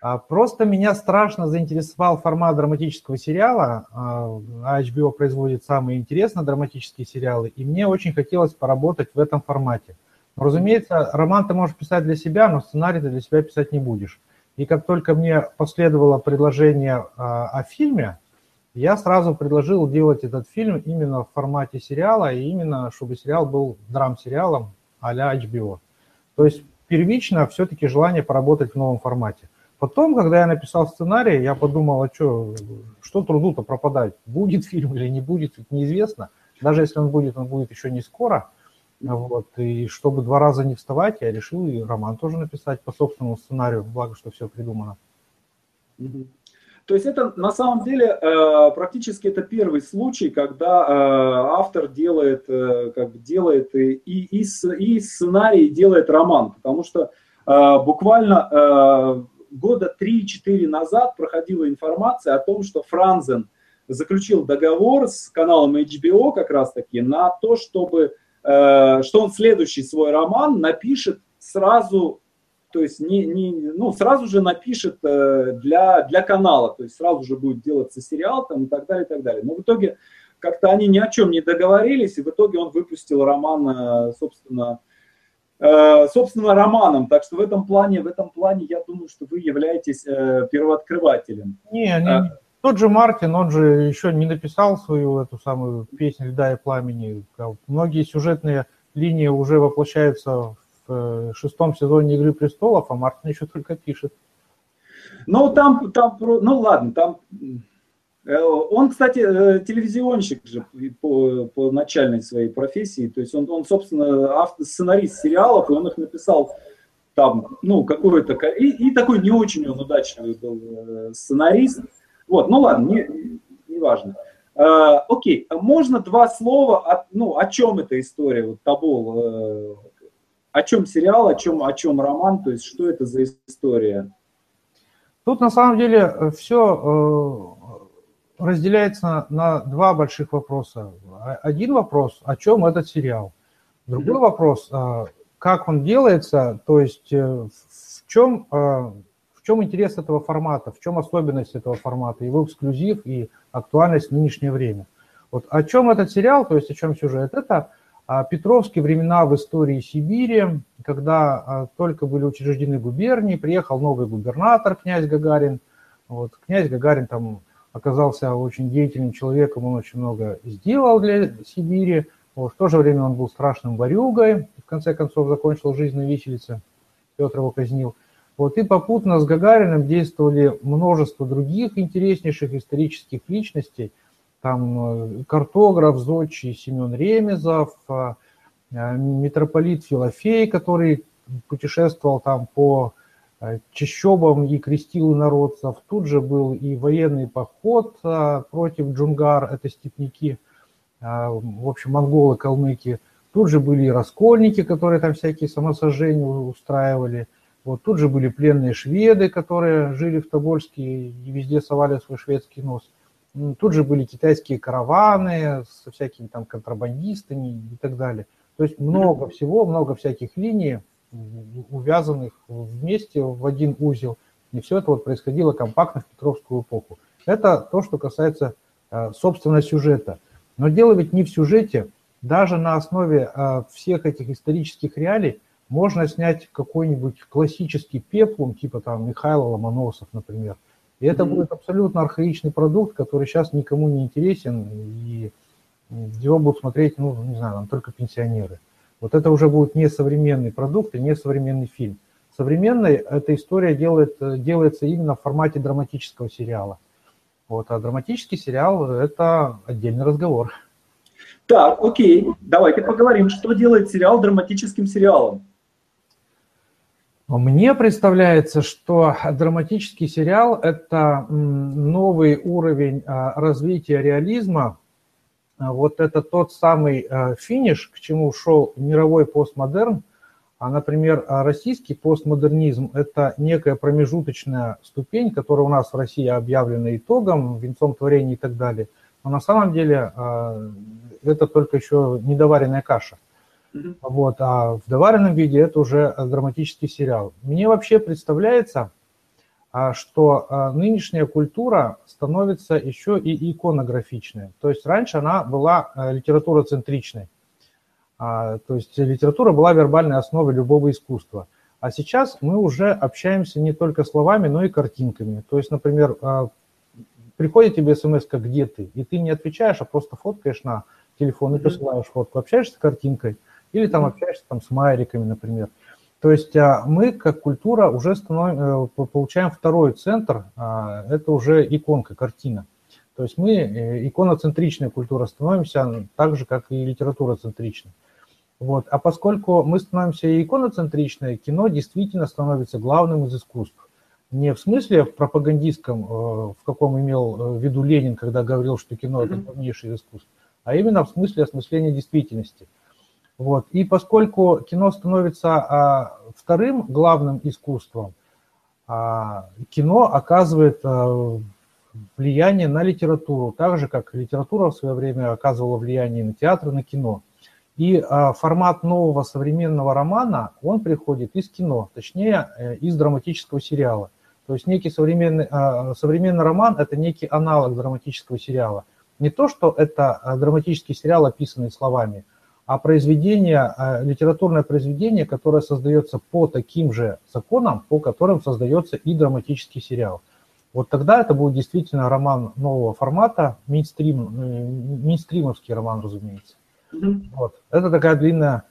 А просто меня страшно заинтересовал формат драматического сериала. А HBO производит самые интересные драматические сериалы, и мне очень хотелось поработать в этом формате. Разумеется, роман ты можешь писать для себя, но сценарий ты для себя писать не будешь. И как только мне последовало предложение а, о фильме, я сразу предложил делать этот фильм именно в формате сериала, и именно чтобы сериал был драм-сериалом а-ля HBO. То есть первично все-таки желание поработать в новом формате. Потом, когда я написал сценарий, я подумал, а что, что труду-то пропадать? Будет фильм или не будет, неизвестно. Даже если он будет, он будет еще не скоро. Вот. И чтобы два раза не вставать, я решил и роман тоже написать по собственному сценарию, благо, что все придумано. То есть это на самом деле э, практически это первый случай, когда э, автор делает, э, как бы делает и, и, и сценарий, делает роман, потому что буквально года 3-4 назад проходила информация о том, что Франзен заключил договор с каналом HBO как раз таки на то, чтобы, что он следующий свой роман напишет сразу то есть не, не, ну, сразу же напишет э, для, для канала, то есть сразу же будет делаться сериал там, и так далее, и так далее. Но в итоге как-то они ни о чем не договорились, и в итоге он выпустил роман, э, собственно, э, собственно, романом. Так что в этом плане, в этом плане я думаю, что вы являетесь первооткрывателем. Не, не, тот же Мартин, он же еще не написал свою эту самую песню «Льда и пламени». Многие сюжетные линии уже воплощаются в шестом сезоне «Игры престолов», а Мартин еще только пишет. Ну, там, там, ну ладно, там... Э, он, кстати, э, телевизионщик же по, по начальной своей профессии, то есть он, он собственно, автор, сценарист сериалов, и он их написал там, ну, какой-то... И, и такой не очень он удачный был э, сценарист. Вот, ну ладно, не, не важно. Окей, можно два слова, о, ну, о чем эта история, вот Табол, о чем сериал, о чем, о чем роман, то есть что это за история? Тут на самом деле э, все э, разделяется на, два больших вопроса. Один вопрос, о чем этот сериал. Другой mm-hmm. вопрос, э, как он делается, то есть в чем, в чем интерес этого формата, в чем особенность этого формата, его эксклюзив и актуальность в нынешнее время. Вот о чем этот сериал, то есть о чем сюжет, это а Петровские времена в истории Сибири, когда а, только были учреждены губернии, приехал новый губернатор, князь Гагарин. Вот, князь Гагарин там оказался очень деятельным человеком, он очень много сделал для Сибири. Вот, в то же время он был страшным ворюгой, в конце концов закончил жизнь на виселице, Петр его казнил. Вот, и попутно с Гагариным действовали множество других интереснейших исторических личностей – там э, картограф Зодчий Семен Ремезов, э, э, митрополит Филофей, который путешествовал там по чащобам и крестил инородцев. Тут же был и военный поход против джунгар, это степняки, в общем, монголы, калмыки. Тут же были и раскольники, которые там всякие самосожжения устраивали. Вот тут же были пленные шведы, которые жили в Тобольске и везде совали свой шведский нос. Тут же были китайские караваны со всякими там контрабандистами и так далее. То есть много всего, много всяких линий, увязанных вместе в один узел. И все это вот происходило компактно в Петровскую эпоху. Это то, что касается, э, собственно, сюжета. Но дело ведь не в сюжете. Даже на основе э, всех этих исторических реалий можно снять какой-нибудь классический пеплум, типа там Михаила Ломоносов, например, и это будет абсолютно архаичный продукт, который сейчас никому не интересен, и его будут смотреть, ну, не знаю, там только пенсионеры. Вот это уже будет не современный продукт и не современный фильм. Современной эта история делает, делается именно в формате драматического сериала. Вот, а драматический сериал – это отдельный разговор. Так, окей, давайте поговорим, что делает сериал драматическим сериалом. Мне представляется, что драматический сериал – это новый уровень а, развития реализма. А, вот это тот самый а, финиш, к чему шел мировой постмодерн. А, например, российский постмодернизм – это некая промежуточная ступень, которая у нас в России объявлена итогом, венцом творения и так далее. Но на самом деле это только еще недоваренная каша. Mm-hmm. Вот, а в доваренном виде это уже драматический сериал. Мне вообще представляется, а, что а, нынешняя культура становится еще и иконографичной. То есть раньше она была а, литературоцентричной. То есть литература была вербальной основой любого искусства. А сейчас мы уже общаемся не только словами, но и картинками. То есть, например, приходит тебе смс где ты, и ты не отвечаешь, а просто фоткаешь на телефон и присылаешь фотку, общаешься с картинкой, или там общаешься там с майриками, например. То есть а, мы, как культура, уже становим, э, получаем второй центр, а, это уже иконка, картина. То есть мы э, иконоцентричная культура становимся так же, как и литературоцентричная. Вот. А поскольку мы становимся иконоцентричной, кино действительно становится главным из искусств. Не в смысле в пропагандистском, э, в каком имел в виду Ленин, когда говорил, что кино – это главнейшее из искусств, а именно в смысле осмысления действительности. Вот. И поскольку кино становится а, вторым главным искусством, а, кино оказывает а, влияние на литературу, так же, как литература в свое время оказывала влияние на театр, на кино. И а, формат нового современного романа, он приходит из кино, точнее, э, из драматического сериала. То есть некий современный, а, современный роман – это некий аналог драматического сериала. Не то, что это а, драматический сериал, описанный словами – а произведение, а, литературное произведение, которое создается по таким же законам, по которым создается и драматический сериал. Вот тогда это будет действительно роман нового формата, мейнстрим, э, мейнстримовский роман, разумеется. Mm-hmm. Вот. Это такая длинная,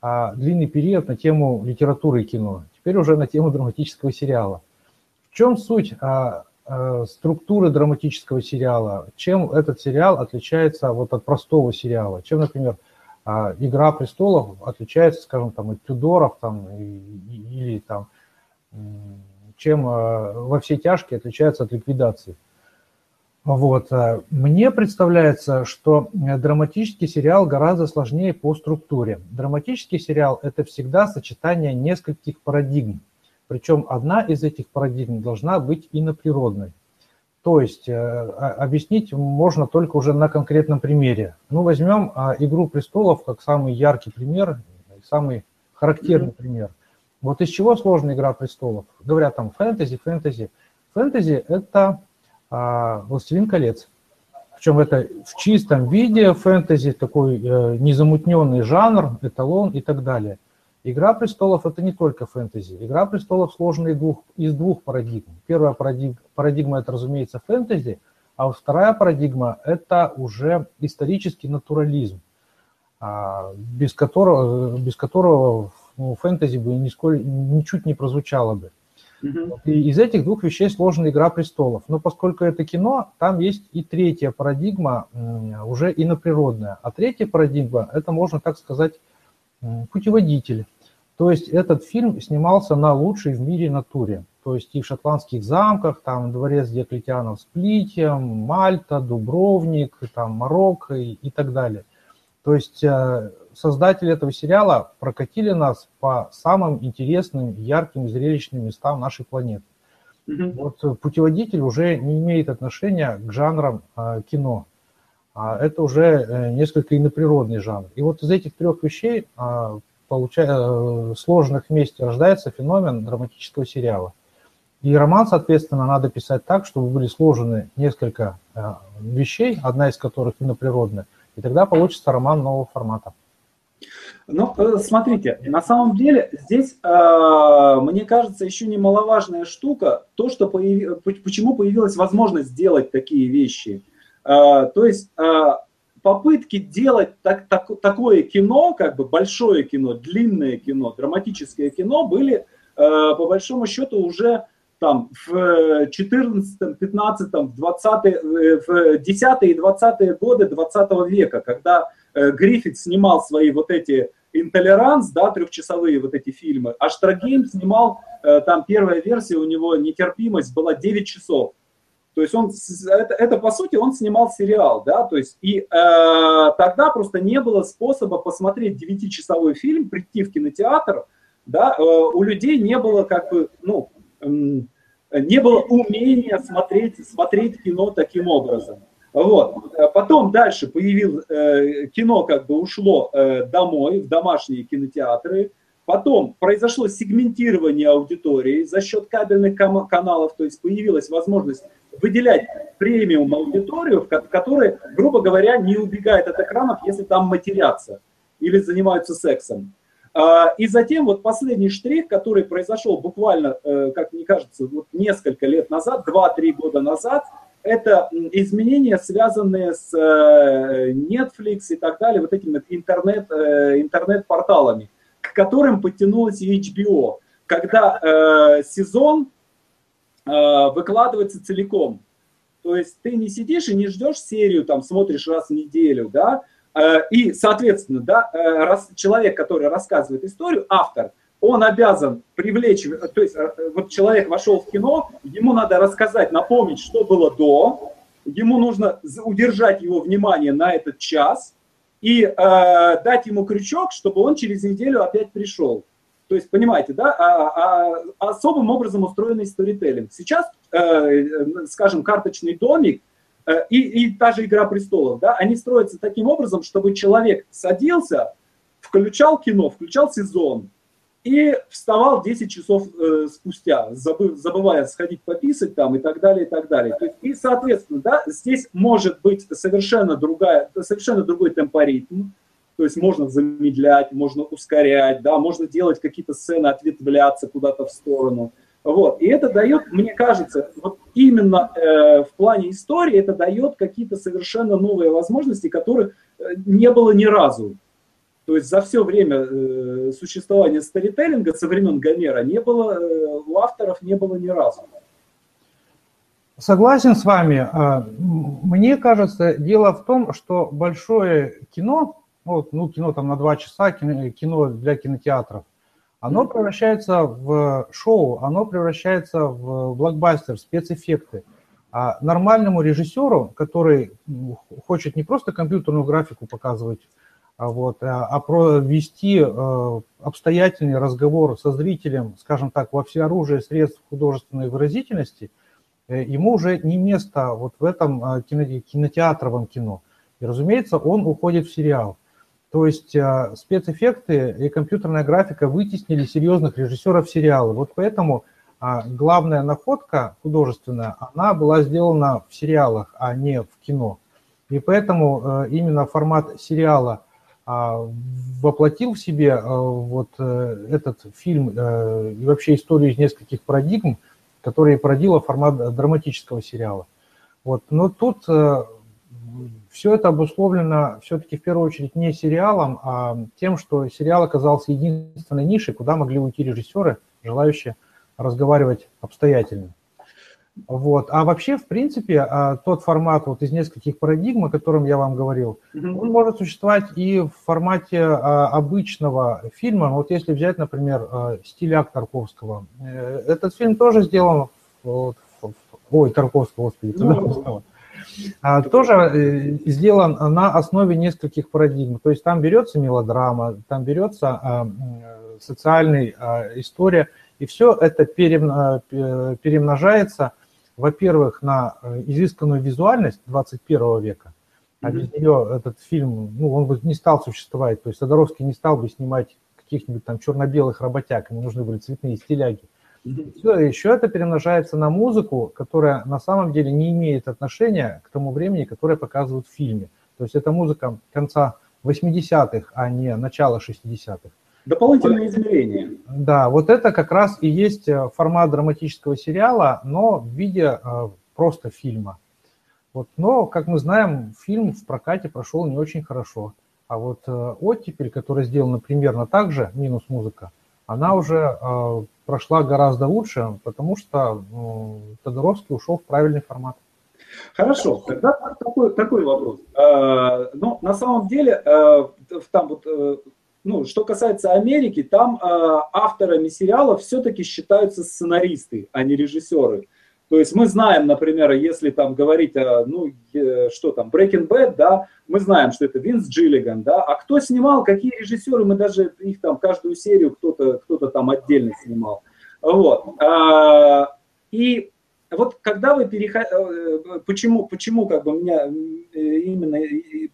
а, длинный период на тему литературы и кино. Теперь уже на тему драматического сериала. В чем суть а, структуры драматического сериала? Чем этот сериал отличается вот от простого сериала? Чем, например, а Игра престолов отличается, скажем, там, от Тюдоров там, или там, чем а, во все тяжкие отличается от ликвидации. Вот. А, мне представляется, что драматический сериал гораздо сложнее по структуре. Драматический сериал – это всегда сочетание нескольких парадигм. Причем одна из этих парадигм должна быть иноприродной. То есть э, объяснить можно только уже на конкретном примере. Ну, возьмем а, «Игру престолов» как самый яркий пример, самый характерный mm-hmm. пример. Вот из чего сложная «Игра престолов»? Говорят там фэнтези, фэнтези. Фэнтези – это а, «Властелин колец». Причем это в чистом виде фэнтези, такой э, незамутненный жанр, эталон и так далее. Игра престолов – это не только фэнтези. Игра престолов сложена из двух, из двух парадигм. Первая парадигма, парадигма – это, разумеется, фэнтези, а вторая парадигма – это уже исторический натурализм, а, без которого, без которого ну, фэнтези бы нисколь, ничуть не прозвучало бы. И из этих двух вещей сложена «Игра престолов». Но поскольку это кино, там есть и третья парадигма, уже иноприродная. А третья парадигма – это, можно так сказать, путеводитель. То есть этот фильм снимался на лучшей в мире натуре. То есть и в шотландских замках, там дворец Диоклетиана в Сплите, Мальта, Дубровник, там Марокко и, и так далее. То есть э, создатели этого сериала прокатили нас по самым интересным, ярким, зрелищным местам нашей планеты. Mm-hmm. Вот путеводитель уже не имеет отношения к жанрам э, кино. А это уже э, несколько иноприродный жанр. И вот из этих трех вещей э, получая, э, сложных вместе рождается феномен драматического сериала. И роман, соответственно, надо писать так, чтобы были сложены несколько э, вещей, одна из которых иноприродная, и тогда получится роман нового формата. Ну, э, смотрите, на самом деле здесь, мне кажется, еще немаловажная штука, то, что появ... почему появилась возможность сделать такие вещи. То есть попытки делать так, так, такое кино, как бы большое кино, длинное кино, драматическое кино, были э, по большому счету уже там в 14, 15, в 20, в 10 и 20 годы 20 века, когда э, Гриффит снимал свои вот эти «Интолеранс», да, трехчасовые вот эти фильмы, а Штрагейм снимал, э, там первая версия у него «Нетерпимость» была 9 часов. То есть он, это, это по сути он снимал сериал, да, то есть и э, тогда просто не было способа посмотреть 9-часовой фильм, прийти в кинотеатр, да, э, у людей не было как бы, ну, э, не было умения смотреть, смотреть кино таким образом. Вот. Потом дальше появилось э, кино, как бы ушло э, домой, в домашние кинотеатры, Потом произошло сегментирование аудитории за счет кабельных каналов, то есть появилась возможность выделять премиум аудиторию, которая, грубо говоря, не убегает от экранов, если там матерятся или занимаются сексом. А, и затем вот последний штрих, который произошел буквально, э, как мне кажется, вот несколько лет назад, 2-3 года назад, это изменения, связанные с э, Netflix и так далее, вот этими интернет, э, интернет-порталами, к которым подтянулась HBO, когда сезон выкладывается целиком. То есть ты не сидишь и не ждешь серию, там смотришь раз в неделю, да, и, соответственно, да, человек, который рассказывает историю, автор – он обязан привлечь, то есть э, вот человек вошел в кино, ему надо рассказать, напомнить, что было до, ему нужно удержать его внимание на этот час и э, дать ему крючок, чтобы он через неделю опять пришел. То есть, понимаете, да, а, а, особым образом устроенный сторителлинг. Сейчас, э, э, скажем, карточный домик э, и, и та же «Игра престолов», да, они строятся таким образом, чтобы человек садился, включал кино, включал сезон, и вставал 10 часов э, спустя, забыв, забывая сходить пописать там и так далее, и так далее. То есть, и, соответственно, да, здесь может быть совершенно, другая, совершенно другой темпоритм, то есть можно замедлять, можно ускорять, да, можно делать какие-то сцены, ответвляться куда-то в сторону. Вот. И это дает, мне кажется, вот именно э, в плане истории это дает какие-то совершенно новые возможности, которых э, не было ни разу. То есть за все время э, существования старителлинга со времен Гомера не было, э, у авторов не было ни разу. Согласен с вами. А, мне кажется, дело в том, что большое кино, вот, ну, кино там на два часа, кино для кинотеатров, оно превращается в шоу, оно превращается в блокбастер, спецэффекты. А нормальному режиссеру, который хочет не просто компьютерную графику показывать а вот, а, а провести э, обстоятельный разговор со зрителем, скажем так, во всеоружие средств художественной выразительности, э, ему уже не место вот в этом э, кинотеатровом кино. И, разумеется, он уходит в сериал. То есть спецэффекты и компьютерная графика вытеснили серьезных режиссеров сериала. Вот поэтому главная находка художественная, она была сделана в сериалах, а не в кино. И поэтому именно формат сериала – а, воплотил в себе э, вот э, этот фильм э, и вообще историю из нескольких парадигм, которые породила формат драматического сериала. Вот. Но тут все это обусловлено все-таки в первую очередь не сериалом, а тем, что сериал оказался единственной нишей, куда могли уйти режиссеры, желающие разговаривать обстоятельно. Вот. А вообще, в принципе, а, тот формат вот из нескольких парадигм, о котором я вам говорил, mm-hmm. он может существовать и в формате а, обычного фильма. Вот если взять, например, а, стиль Тарковского. Э, этот фильм тоже сделан, ой, Тарковского, господи, Тарковского. А, тоже э, сделан на основе нескольких парадигм. То есть там берется мелодрама, там берется а, социальная а, история, и все это перемножается – во-первых, на э, изысканную визуальность 21 века, а без нее этот фильм, ну, он бы не стал существовать. То есть Тодоровский не стал бы снимать каких-нибудь там черно-белых работяг, ему нужны были цветные стиляги. Все, еще это перемножается на музыку, которая на самом деле не имеет отношения к тому времени, которое показывают в фильме. То есть это музыка конца 80-х, а не начала 60-х. Дополнительные измерения. Да, вот это как раз и есть э, формат драматического сериала, но в виде э, просто фильма. Вот, но, как мы знаем, фильм в прокате прошел не очень хорошо. А вот э, оттепель, которая сделана примерно так же, минус музыка, она уже э, прошла гораздо лучше, потому что э, Тодоровский ушел в правильный формат. Хорошо, тогда такой, такой вопрос. Э, но на самом деле, э, там вот э, ну, что касается Америки, там э, авторами сериалов все-таки считаются сценаристы, а не режиссеры. То есть мы знаем, например, если там говорить, о, ну, э, что там, Breaking Bad, да, мы знаем, что это Винс Джиллиган, да, а кто снимал, какие режиссеры, мы даже их там каждую серию кто-то кто там отдельно снимал. Вот. А, и вот когда вы переходите, э, почему, почему как бы меня э, именно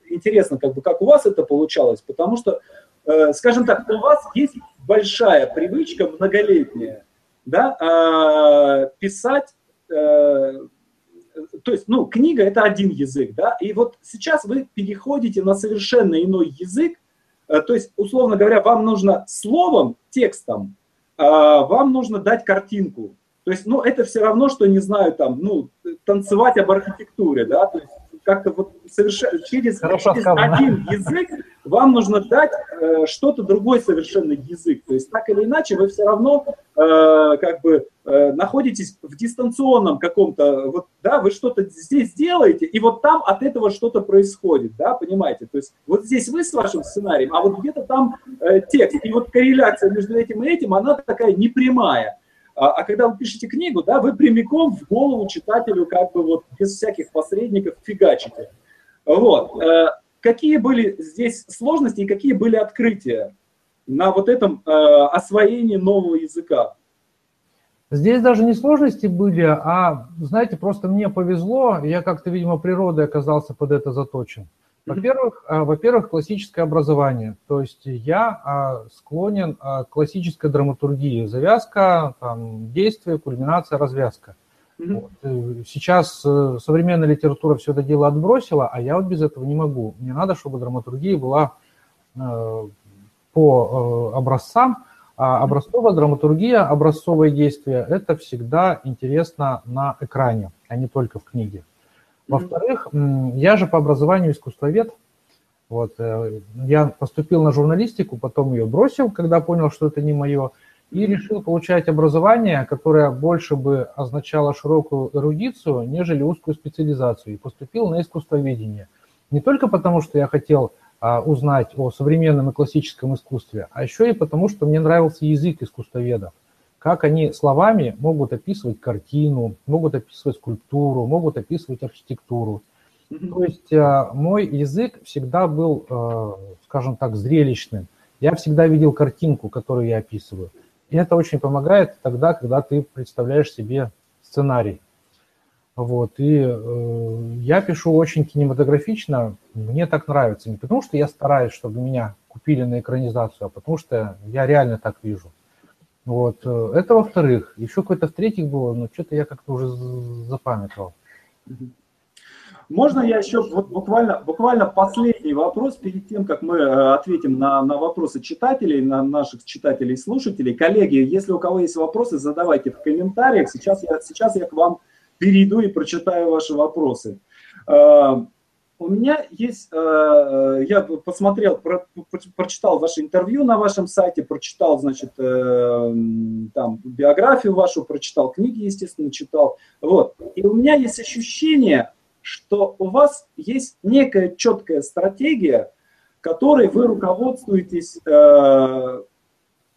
интересно, как бы, как у вас это получалось, потому что Э, скажем так, у вас есть большая привычка, многолетняя, да, а, писать, э, то есть, ну, книга это один язык, да, и вот сейчас вы переходите на совершенно иной язык, э, то есть, условно говоря, вам нужно словом, текстом, а, вам нужно дать картинку, То есть, ну, это все равно, что, не знаю, там, ну, танцевать об архитектуре, да, то есть как-то вот совершенно через, через один язык вам нужно дать э, что-то другой совершенно язык. То есть так или иначе вы все равно э, как бы э, находитесь в дистанционном каком-то, вот, да, вы что-то здесь делаете, и вот там от этого что-то происходит, да, понимаете? То есть вот здесь вы с вашим сценарием, а вот где-то там э, текст. И вот корреляция между этим и этим, она такая непрямая. А, а когда вы пишете книгу, да, вы прямиком в голову читателю как бы вот без всяких посредников фигачите. Вот. Э, какие были здесь сложности и какие были открытия на вот этом э, освоении нового языка? Здесь даже не сложности были, а, знаете, просто мне повезло, я как-то, видимо, природой оказался под это заточен. Во-первых, а, во-первых, классическое образование. То есть я а, склонен а, к классической драматургии. Завязка, там, действие, кульминация, развязка. Вот. Э, сейчас э, современная литература все это дело отбросила, а я вот без этого не могу. Мне надо, чтобы драматургия была э, по образцам, а образцовая драматургия, образцовое действие – это всегда интересно на экране, а не только в книге. Во-вторых, я же по образованию искусствовед. Вот, э, я поступил на журналистику, потом ее бросил, когда понял, что это не мое, и решил получать образование, которое больше бы означало широкую эрудицию, нежели узкую специализацию, и поступил на искусствоведение. Не только потому, что я хотел а, узнать о современном и классическом искусстве, а еще и потому, что мне нравился язык искусствоведов как они словами могут описывать картину, могут описывать скульптуру, могут описывать архитектуру. То есть э, мой язык всегда был, э, скажем так, зрелищным. Я всегда видел картинку, которую я описываю. И это очень помогает тогда, когда ты представляешь себе сценарий. Вот, и э, я пишу очень кинематографично, мне так нравится. Не потому что я стараюсь, чтобы меня купили на экранизацию, а потому что я реально так вижу. Вот. Э, это во-вторых. Еще какой-то в-третьих было, но что-то я как-то уже запамятовал. Можно я еще вот буквально, буквально последний вопрос перед тем, как мы э, ответим на, на вопросы читателей, на наших читателей и слушателей. Коллеги, если у кого есть вопросы, задавайте в комментариях. Сейчас я, сейчас я к вам перейду и прочитаю ваши вопросы. У меня есть, э, я посмотрел, про, прочитал ваше интервью на вашем сайте, прочитал, значит, э, там биографию вашу, прочитал книги, естественно, читал. Вот. И у меня есть ощущение, что у вас есть некая четкая стратегия, которой вы руководствуетесь э,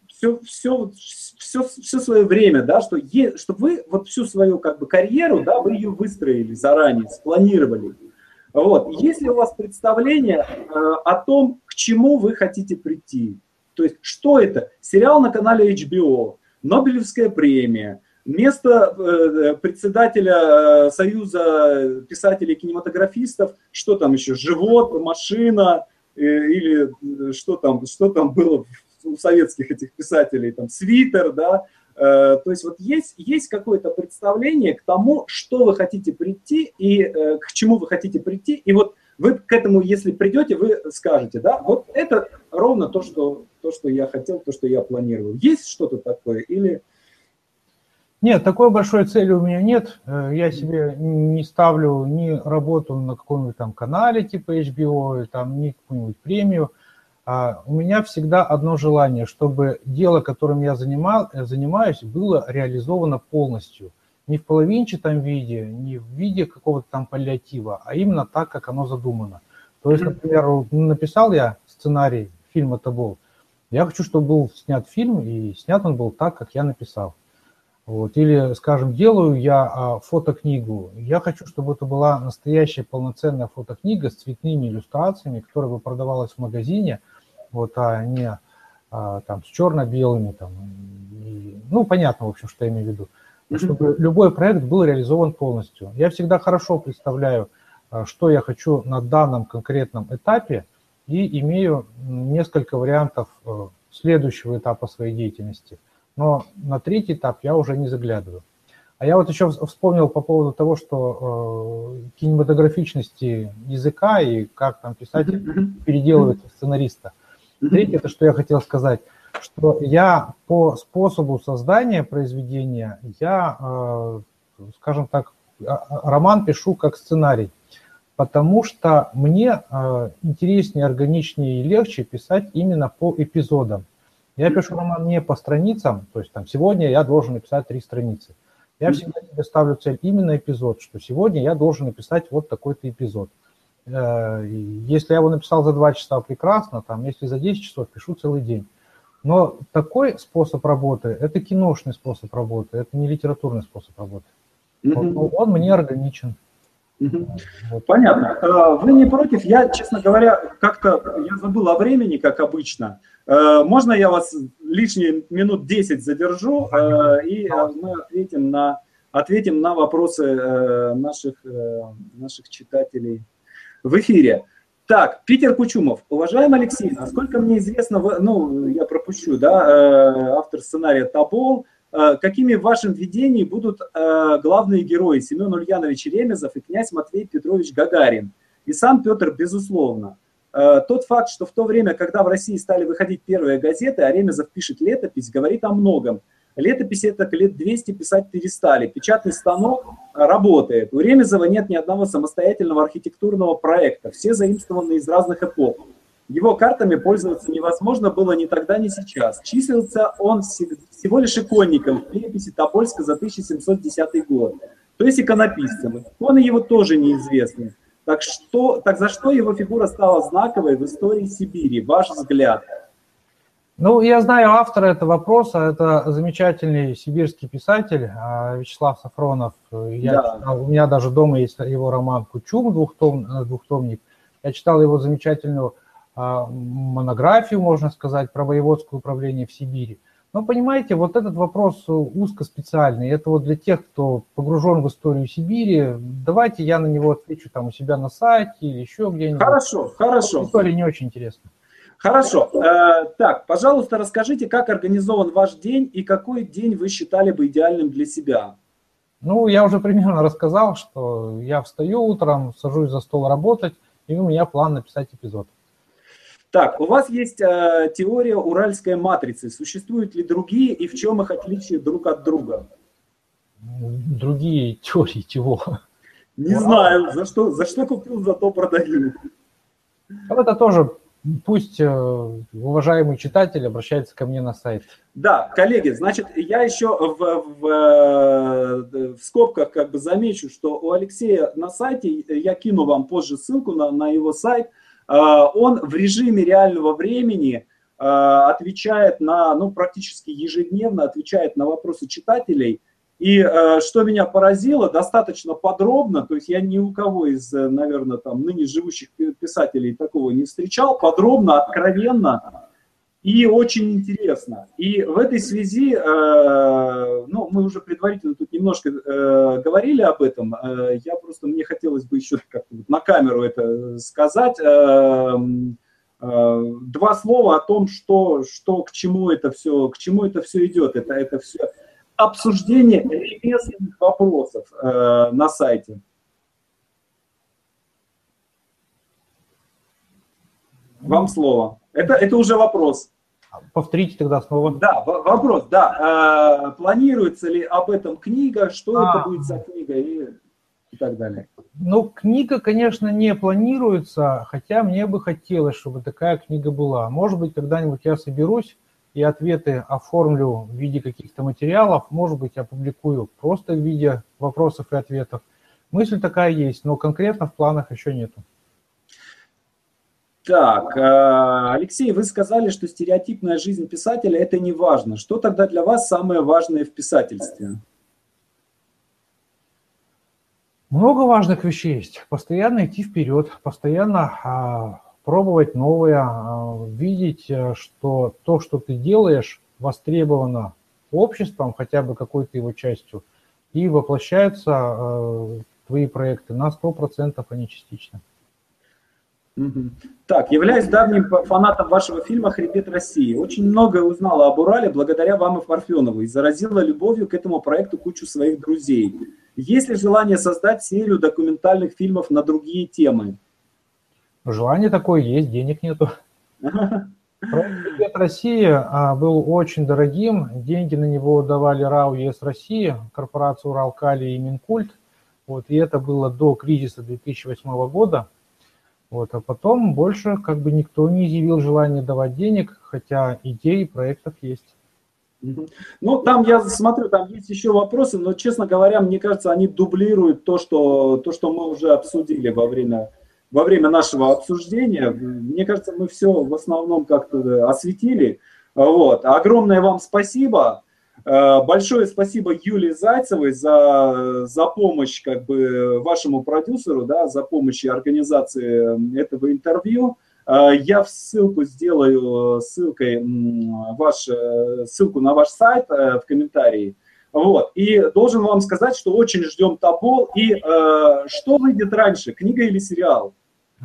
все, все, все, все свое время, да, что, е, что вы вот всю свою как бы карьеру, да, вы ее выстроили заранее, спланировали. Вот. Есть ли у вас представление э, о том, к чему вы хотите прийти? То есть, что это? Сериал на канале HBO, Нобелевская премия, место э, председателя э, Союза писателей-кинематографистов, что там еще, живот, машина, или что там, что там было у советских этих писателей, там, свитер, да, то есть вот есть, есть какое-то представление к тому, что вы хотите прийти и э, к чему вы хотите прийти. И вот вы к этому, если придете, вы скажете, да, вот это ровно то, что, то, что я хотел, то, что я планировал. Есть что-то такое или... Нет, такой большой цели у меня нет. Э, я себе не ставлю ни работу на каком-нибудь там канале типа HBO, там, ни какую-нибудь премию. А у меня всегда одно желание, чтобы дело, которым я занимал, э, занимаюсь, было реализовано полностью. Не в половинчатом виде, не в виде какого-то там паллиатива, а именно так, как оно задумано. То есть, например, написал я сценарий фильма «Табол», я хочу, чтобы был снят фильм, и снят он был так, как я написал. Вот. Или, скажем, делаю я а, фотокнигу. Я хочу, чтобы это была настоящая полноценная фотокнига с цветными иллюстрациями, которая бы продавалась в магазине – вот, а не а, там с черно-белыми, там, и, ну, понятно, в общем, что я имею в виду. Чтобы любой проект был реализован полностью. Я всегда хорошо представляю, а, что я хочу на данном конкретном этапе, и имею несколько вариантов а, следующего этапа своей деятельности. Но на третий этап я уже не заглядываю. А я вот еще вспомнил по поводу того, что э, кинематографичности языка и как там писатель переделывает сценариста – Третье, это что я хотел сказать. что я по способу создания произведения, я, э, скажем так, роман пишу как сценарий, потому что мне интереснее, органичнее и легче писать именно по эпизодам. Я пишу роман не по страницам, то есть там сегодня я должен написать три страницы. Я всегда себе ставлю цель именно эпизод, что сегодня я должен написать вот такой-то эпизод. Э, если я его написал за два часа, прекрасно, там, если за 10 часов, пишу целый день. Но такой способ работы – это киношный способ работы, это не литературный способ работы. Mm-hmm. Он, он мне органичен. Вот. Понятно. Э, вы не против? Я, честно говоря, как-то я забыл о времени, как обычно. Э, можно я вас лишние минут 10 задержу, э, и мы ответим на, ответим на вопросы наших, наших читателей в эфире. Так, Питер Кучумов. Уважаемый Алексей, насколько мне известно, ну, я пропущу, да, автор сценария «Тобол», Э, какими в вашем видении будут э, главные герои Семен Ульянович Ремезов и князь Матвей Петрович Гагарин. И сам Петр, безусловно. Э, тот факт, что в то время, когда в России стали выходить первые газеты, а Ремезов пишет летопись, говорит о многом. Летопись это лет 200 писать перестали. Печатный станок работает. У Ремезова нет ни одного самостоятельного архитектурного проекта. Все заимствованы из разных эпох. Его картами пользоваться невозможно было ни тогда, ни сейчас. Числился он всего лишь иконником в переписи Тобольска за 1710 год, то есть иконописцем. Иконы его тоже неизвестны. Так, что, так за что его фигура стала знаковой в истории Сибири? Ваш взгляд? Ну, я знаю автора этого вопроса, это замечательный сибирский писатель а, Вячеслав Сафронов. Я да. читал, у меня даже дома есть его роман «Кучум», двухтом, двухтомник. Я читал его замечательную а, монографию, можно сказать, про воеводское управление в Сибири. Но понимаете, вот этот вопрос узкоспециальный. Это вот для тех, кто погружен в историю Сибири. Давайте я на него отвечу там у себя на сайте или еще где-нибудь. Хорошо, хорошо. История не очень интересна. Хорошо. Э, так, пожалуйста, расскажите, как организован ваш день и какой день вы считали бы идеальным для себя? Ну, я уже примерно рассказал, что я встаю утром, сажусь за стол работать, и у меня план написать эпизод. Так, у вас есть э, теория уральской матрицы. Существуют ли другие и в чем их отличие друг от друга? Другие теории чего? Не Вау. знаю. За что, за что купил, зато продаю. А это тоже пусть э, уважаемый читатель обращается ко мне на сайт. Да, коллеги, значит, я еще в, в, э, в скобках как бы замечу, что у Алексея на сайте, я кину вам позже ссылку на, на его сайт – он в режиме реального времени отвечает на, ну, практически ежедневно отвечает на вопросы читателей. И а, что меня поразило, достаточно подробно, то есть я ни у кого из, наверное, там ныне живущих писателей такого не встречал, подробно, откровенно и очень интересно. И в этой связи, э, ну, мы уже предварительно тут немножко э, говорили об этом, э, я просто, мне хотелось бы еще как-то на камеру это сказать, два слова о том, что, что к чему это все, к чему это все идет. Это, это все обсуждение ремесленных вопросов на сайте. Вам слово. Это, это уже вопрос. Повторите тогда снова. Да, вопрос, да. Э, планируется ли об этом книга, что а, это будет за книга и, и так далее? Ну, книга, конечно, не планируется, хотя мне бы хотелось, чтобы такая книга была. Может быть, когда-нибудь я соберусь и ответы оформлю в виде каких-то материалов, может быть, опубликую просто в виде вопросов и ответов. Мысль такая есть, но конкретно в планах еще нету. Так, э, Алексей, вы сказали, что стереотипная жизнь писателя – это не важно. Что тогда для вас самое важное в писательстве? Много важных вещей есть. Постоянно идти вперед, постоянно а, пробовать новое, а, видеть, э, что то, что ты делаешь, востребовано обществом, хотя бы какой-то его частью, и воплощаются а, твои проекты на 100%, а не частично. Так, являюсь давним фанатом вашего фильма «Хребет России». Очень многое узнала об Урале благодаря вам и Парфенову и заразила любовью к этому проекту кучу своих друзей. Есть ли желание создать серию документальных фильмов на другие темы? Желание такое есть, денег нету. Проект «Привет России» а, был очень дорогим. Деньги на него давали РАО ЕС России, корпорация Уралкали и Минкульт. Вот, и это было до кризиса 2008 года. Вот, а потом больше как бы никто не изъявил желания давать денег, хотя идеи проектов есть. Ну, там я смотрю, там есть еще вопросы, но, честно говоря, мне кажется, они дублируют то, что, то, что мы уже обсудили во время, во время нашего обсуждения. Мне кажется, мы все в основном как-то осветили. Вот. Огромное вам спасибо. Э, большое спасибо Юлии Зайцевой за, за помощь как бы вашему продюсеру, да, за помощь и организации этого интервью. Э, я ссылку сделаю ссылкой ваш, э, ссылку на ваш сайт в комментарии. Вот. И должен вам сказать, что очень ждем Тобол. И э, что выйдет раньше, книга или сериал?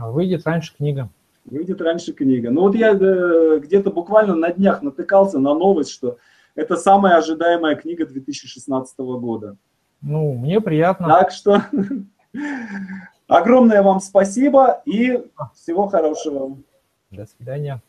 Выйдет раньше книга. Выйдет раньше книга. Ну вот я э, где-то буквально на днях натыкался на новость, что это самая ожидаемая книга 2016 года. Ну, мне приятно. Так что огромное вам спасибо и всего хорошего. До свидания.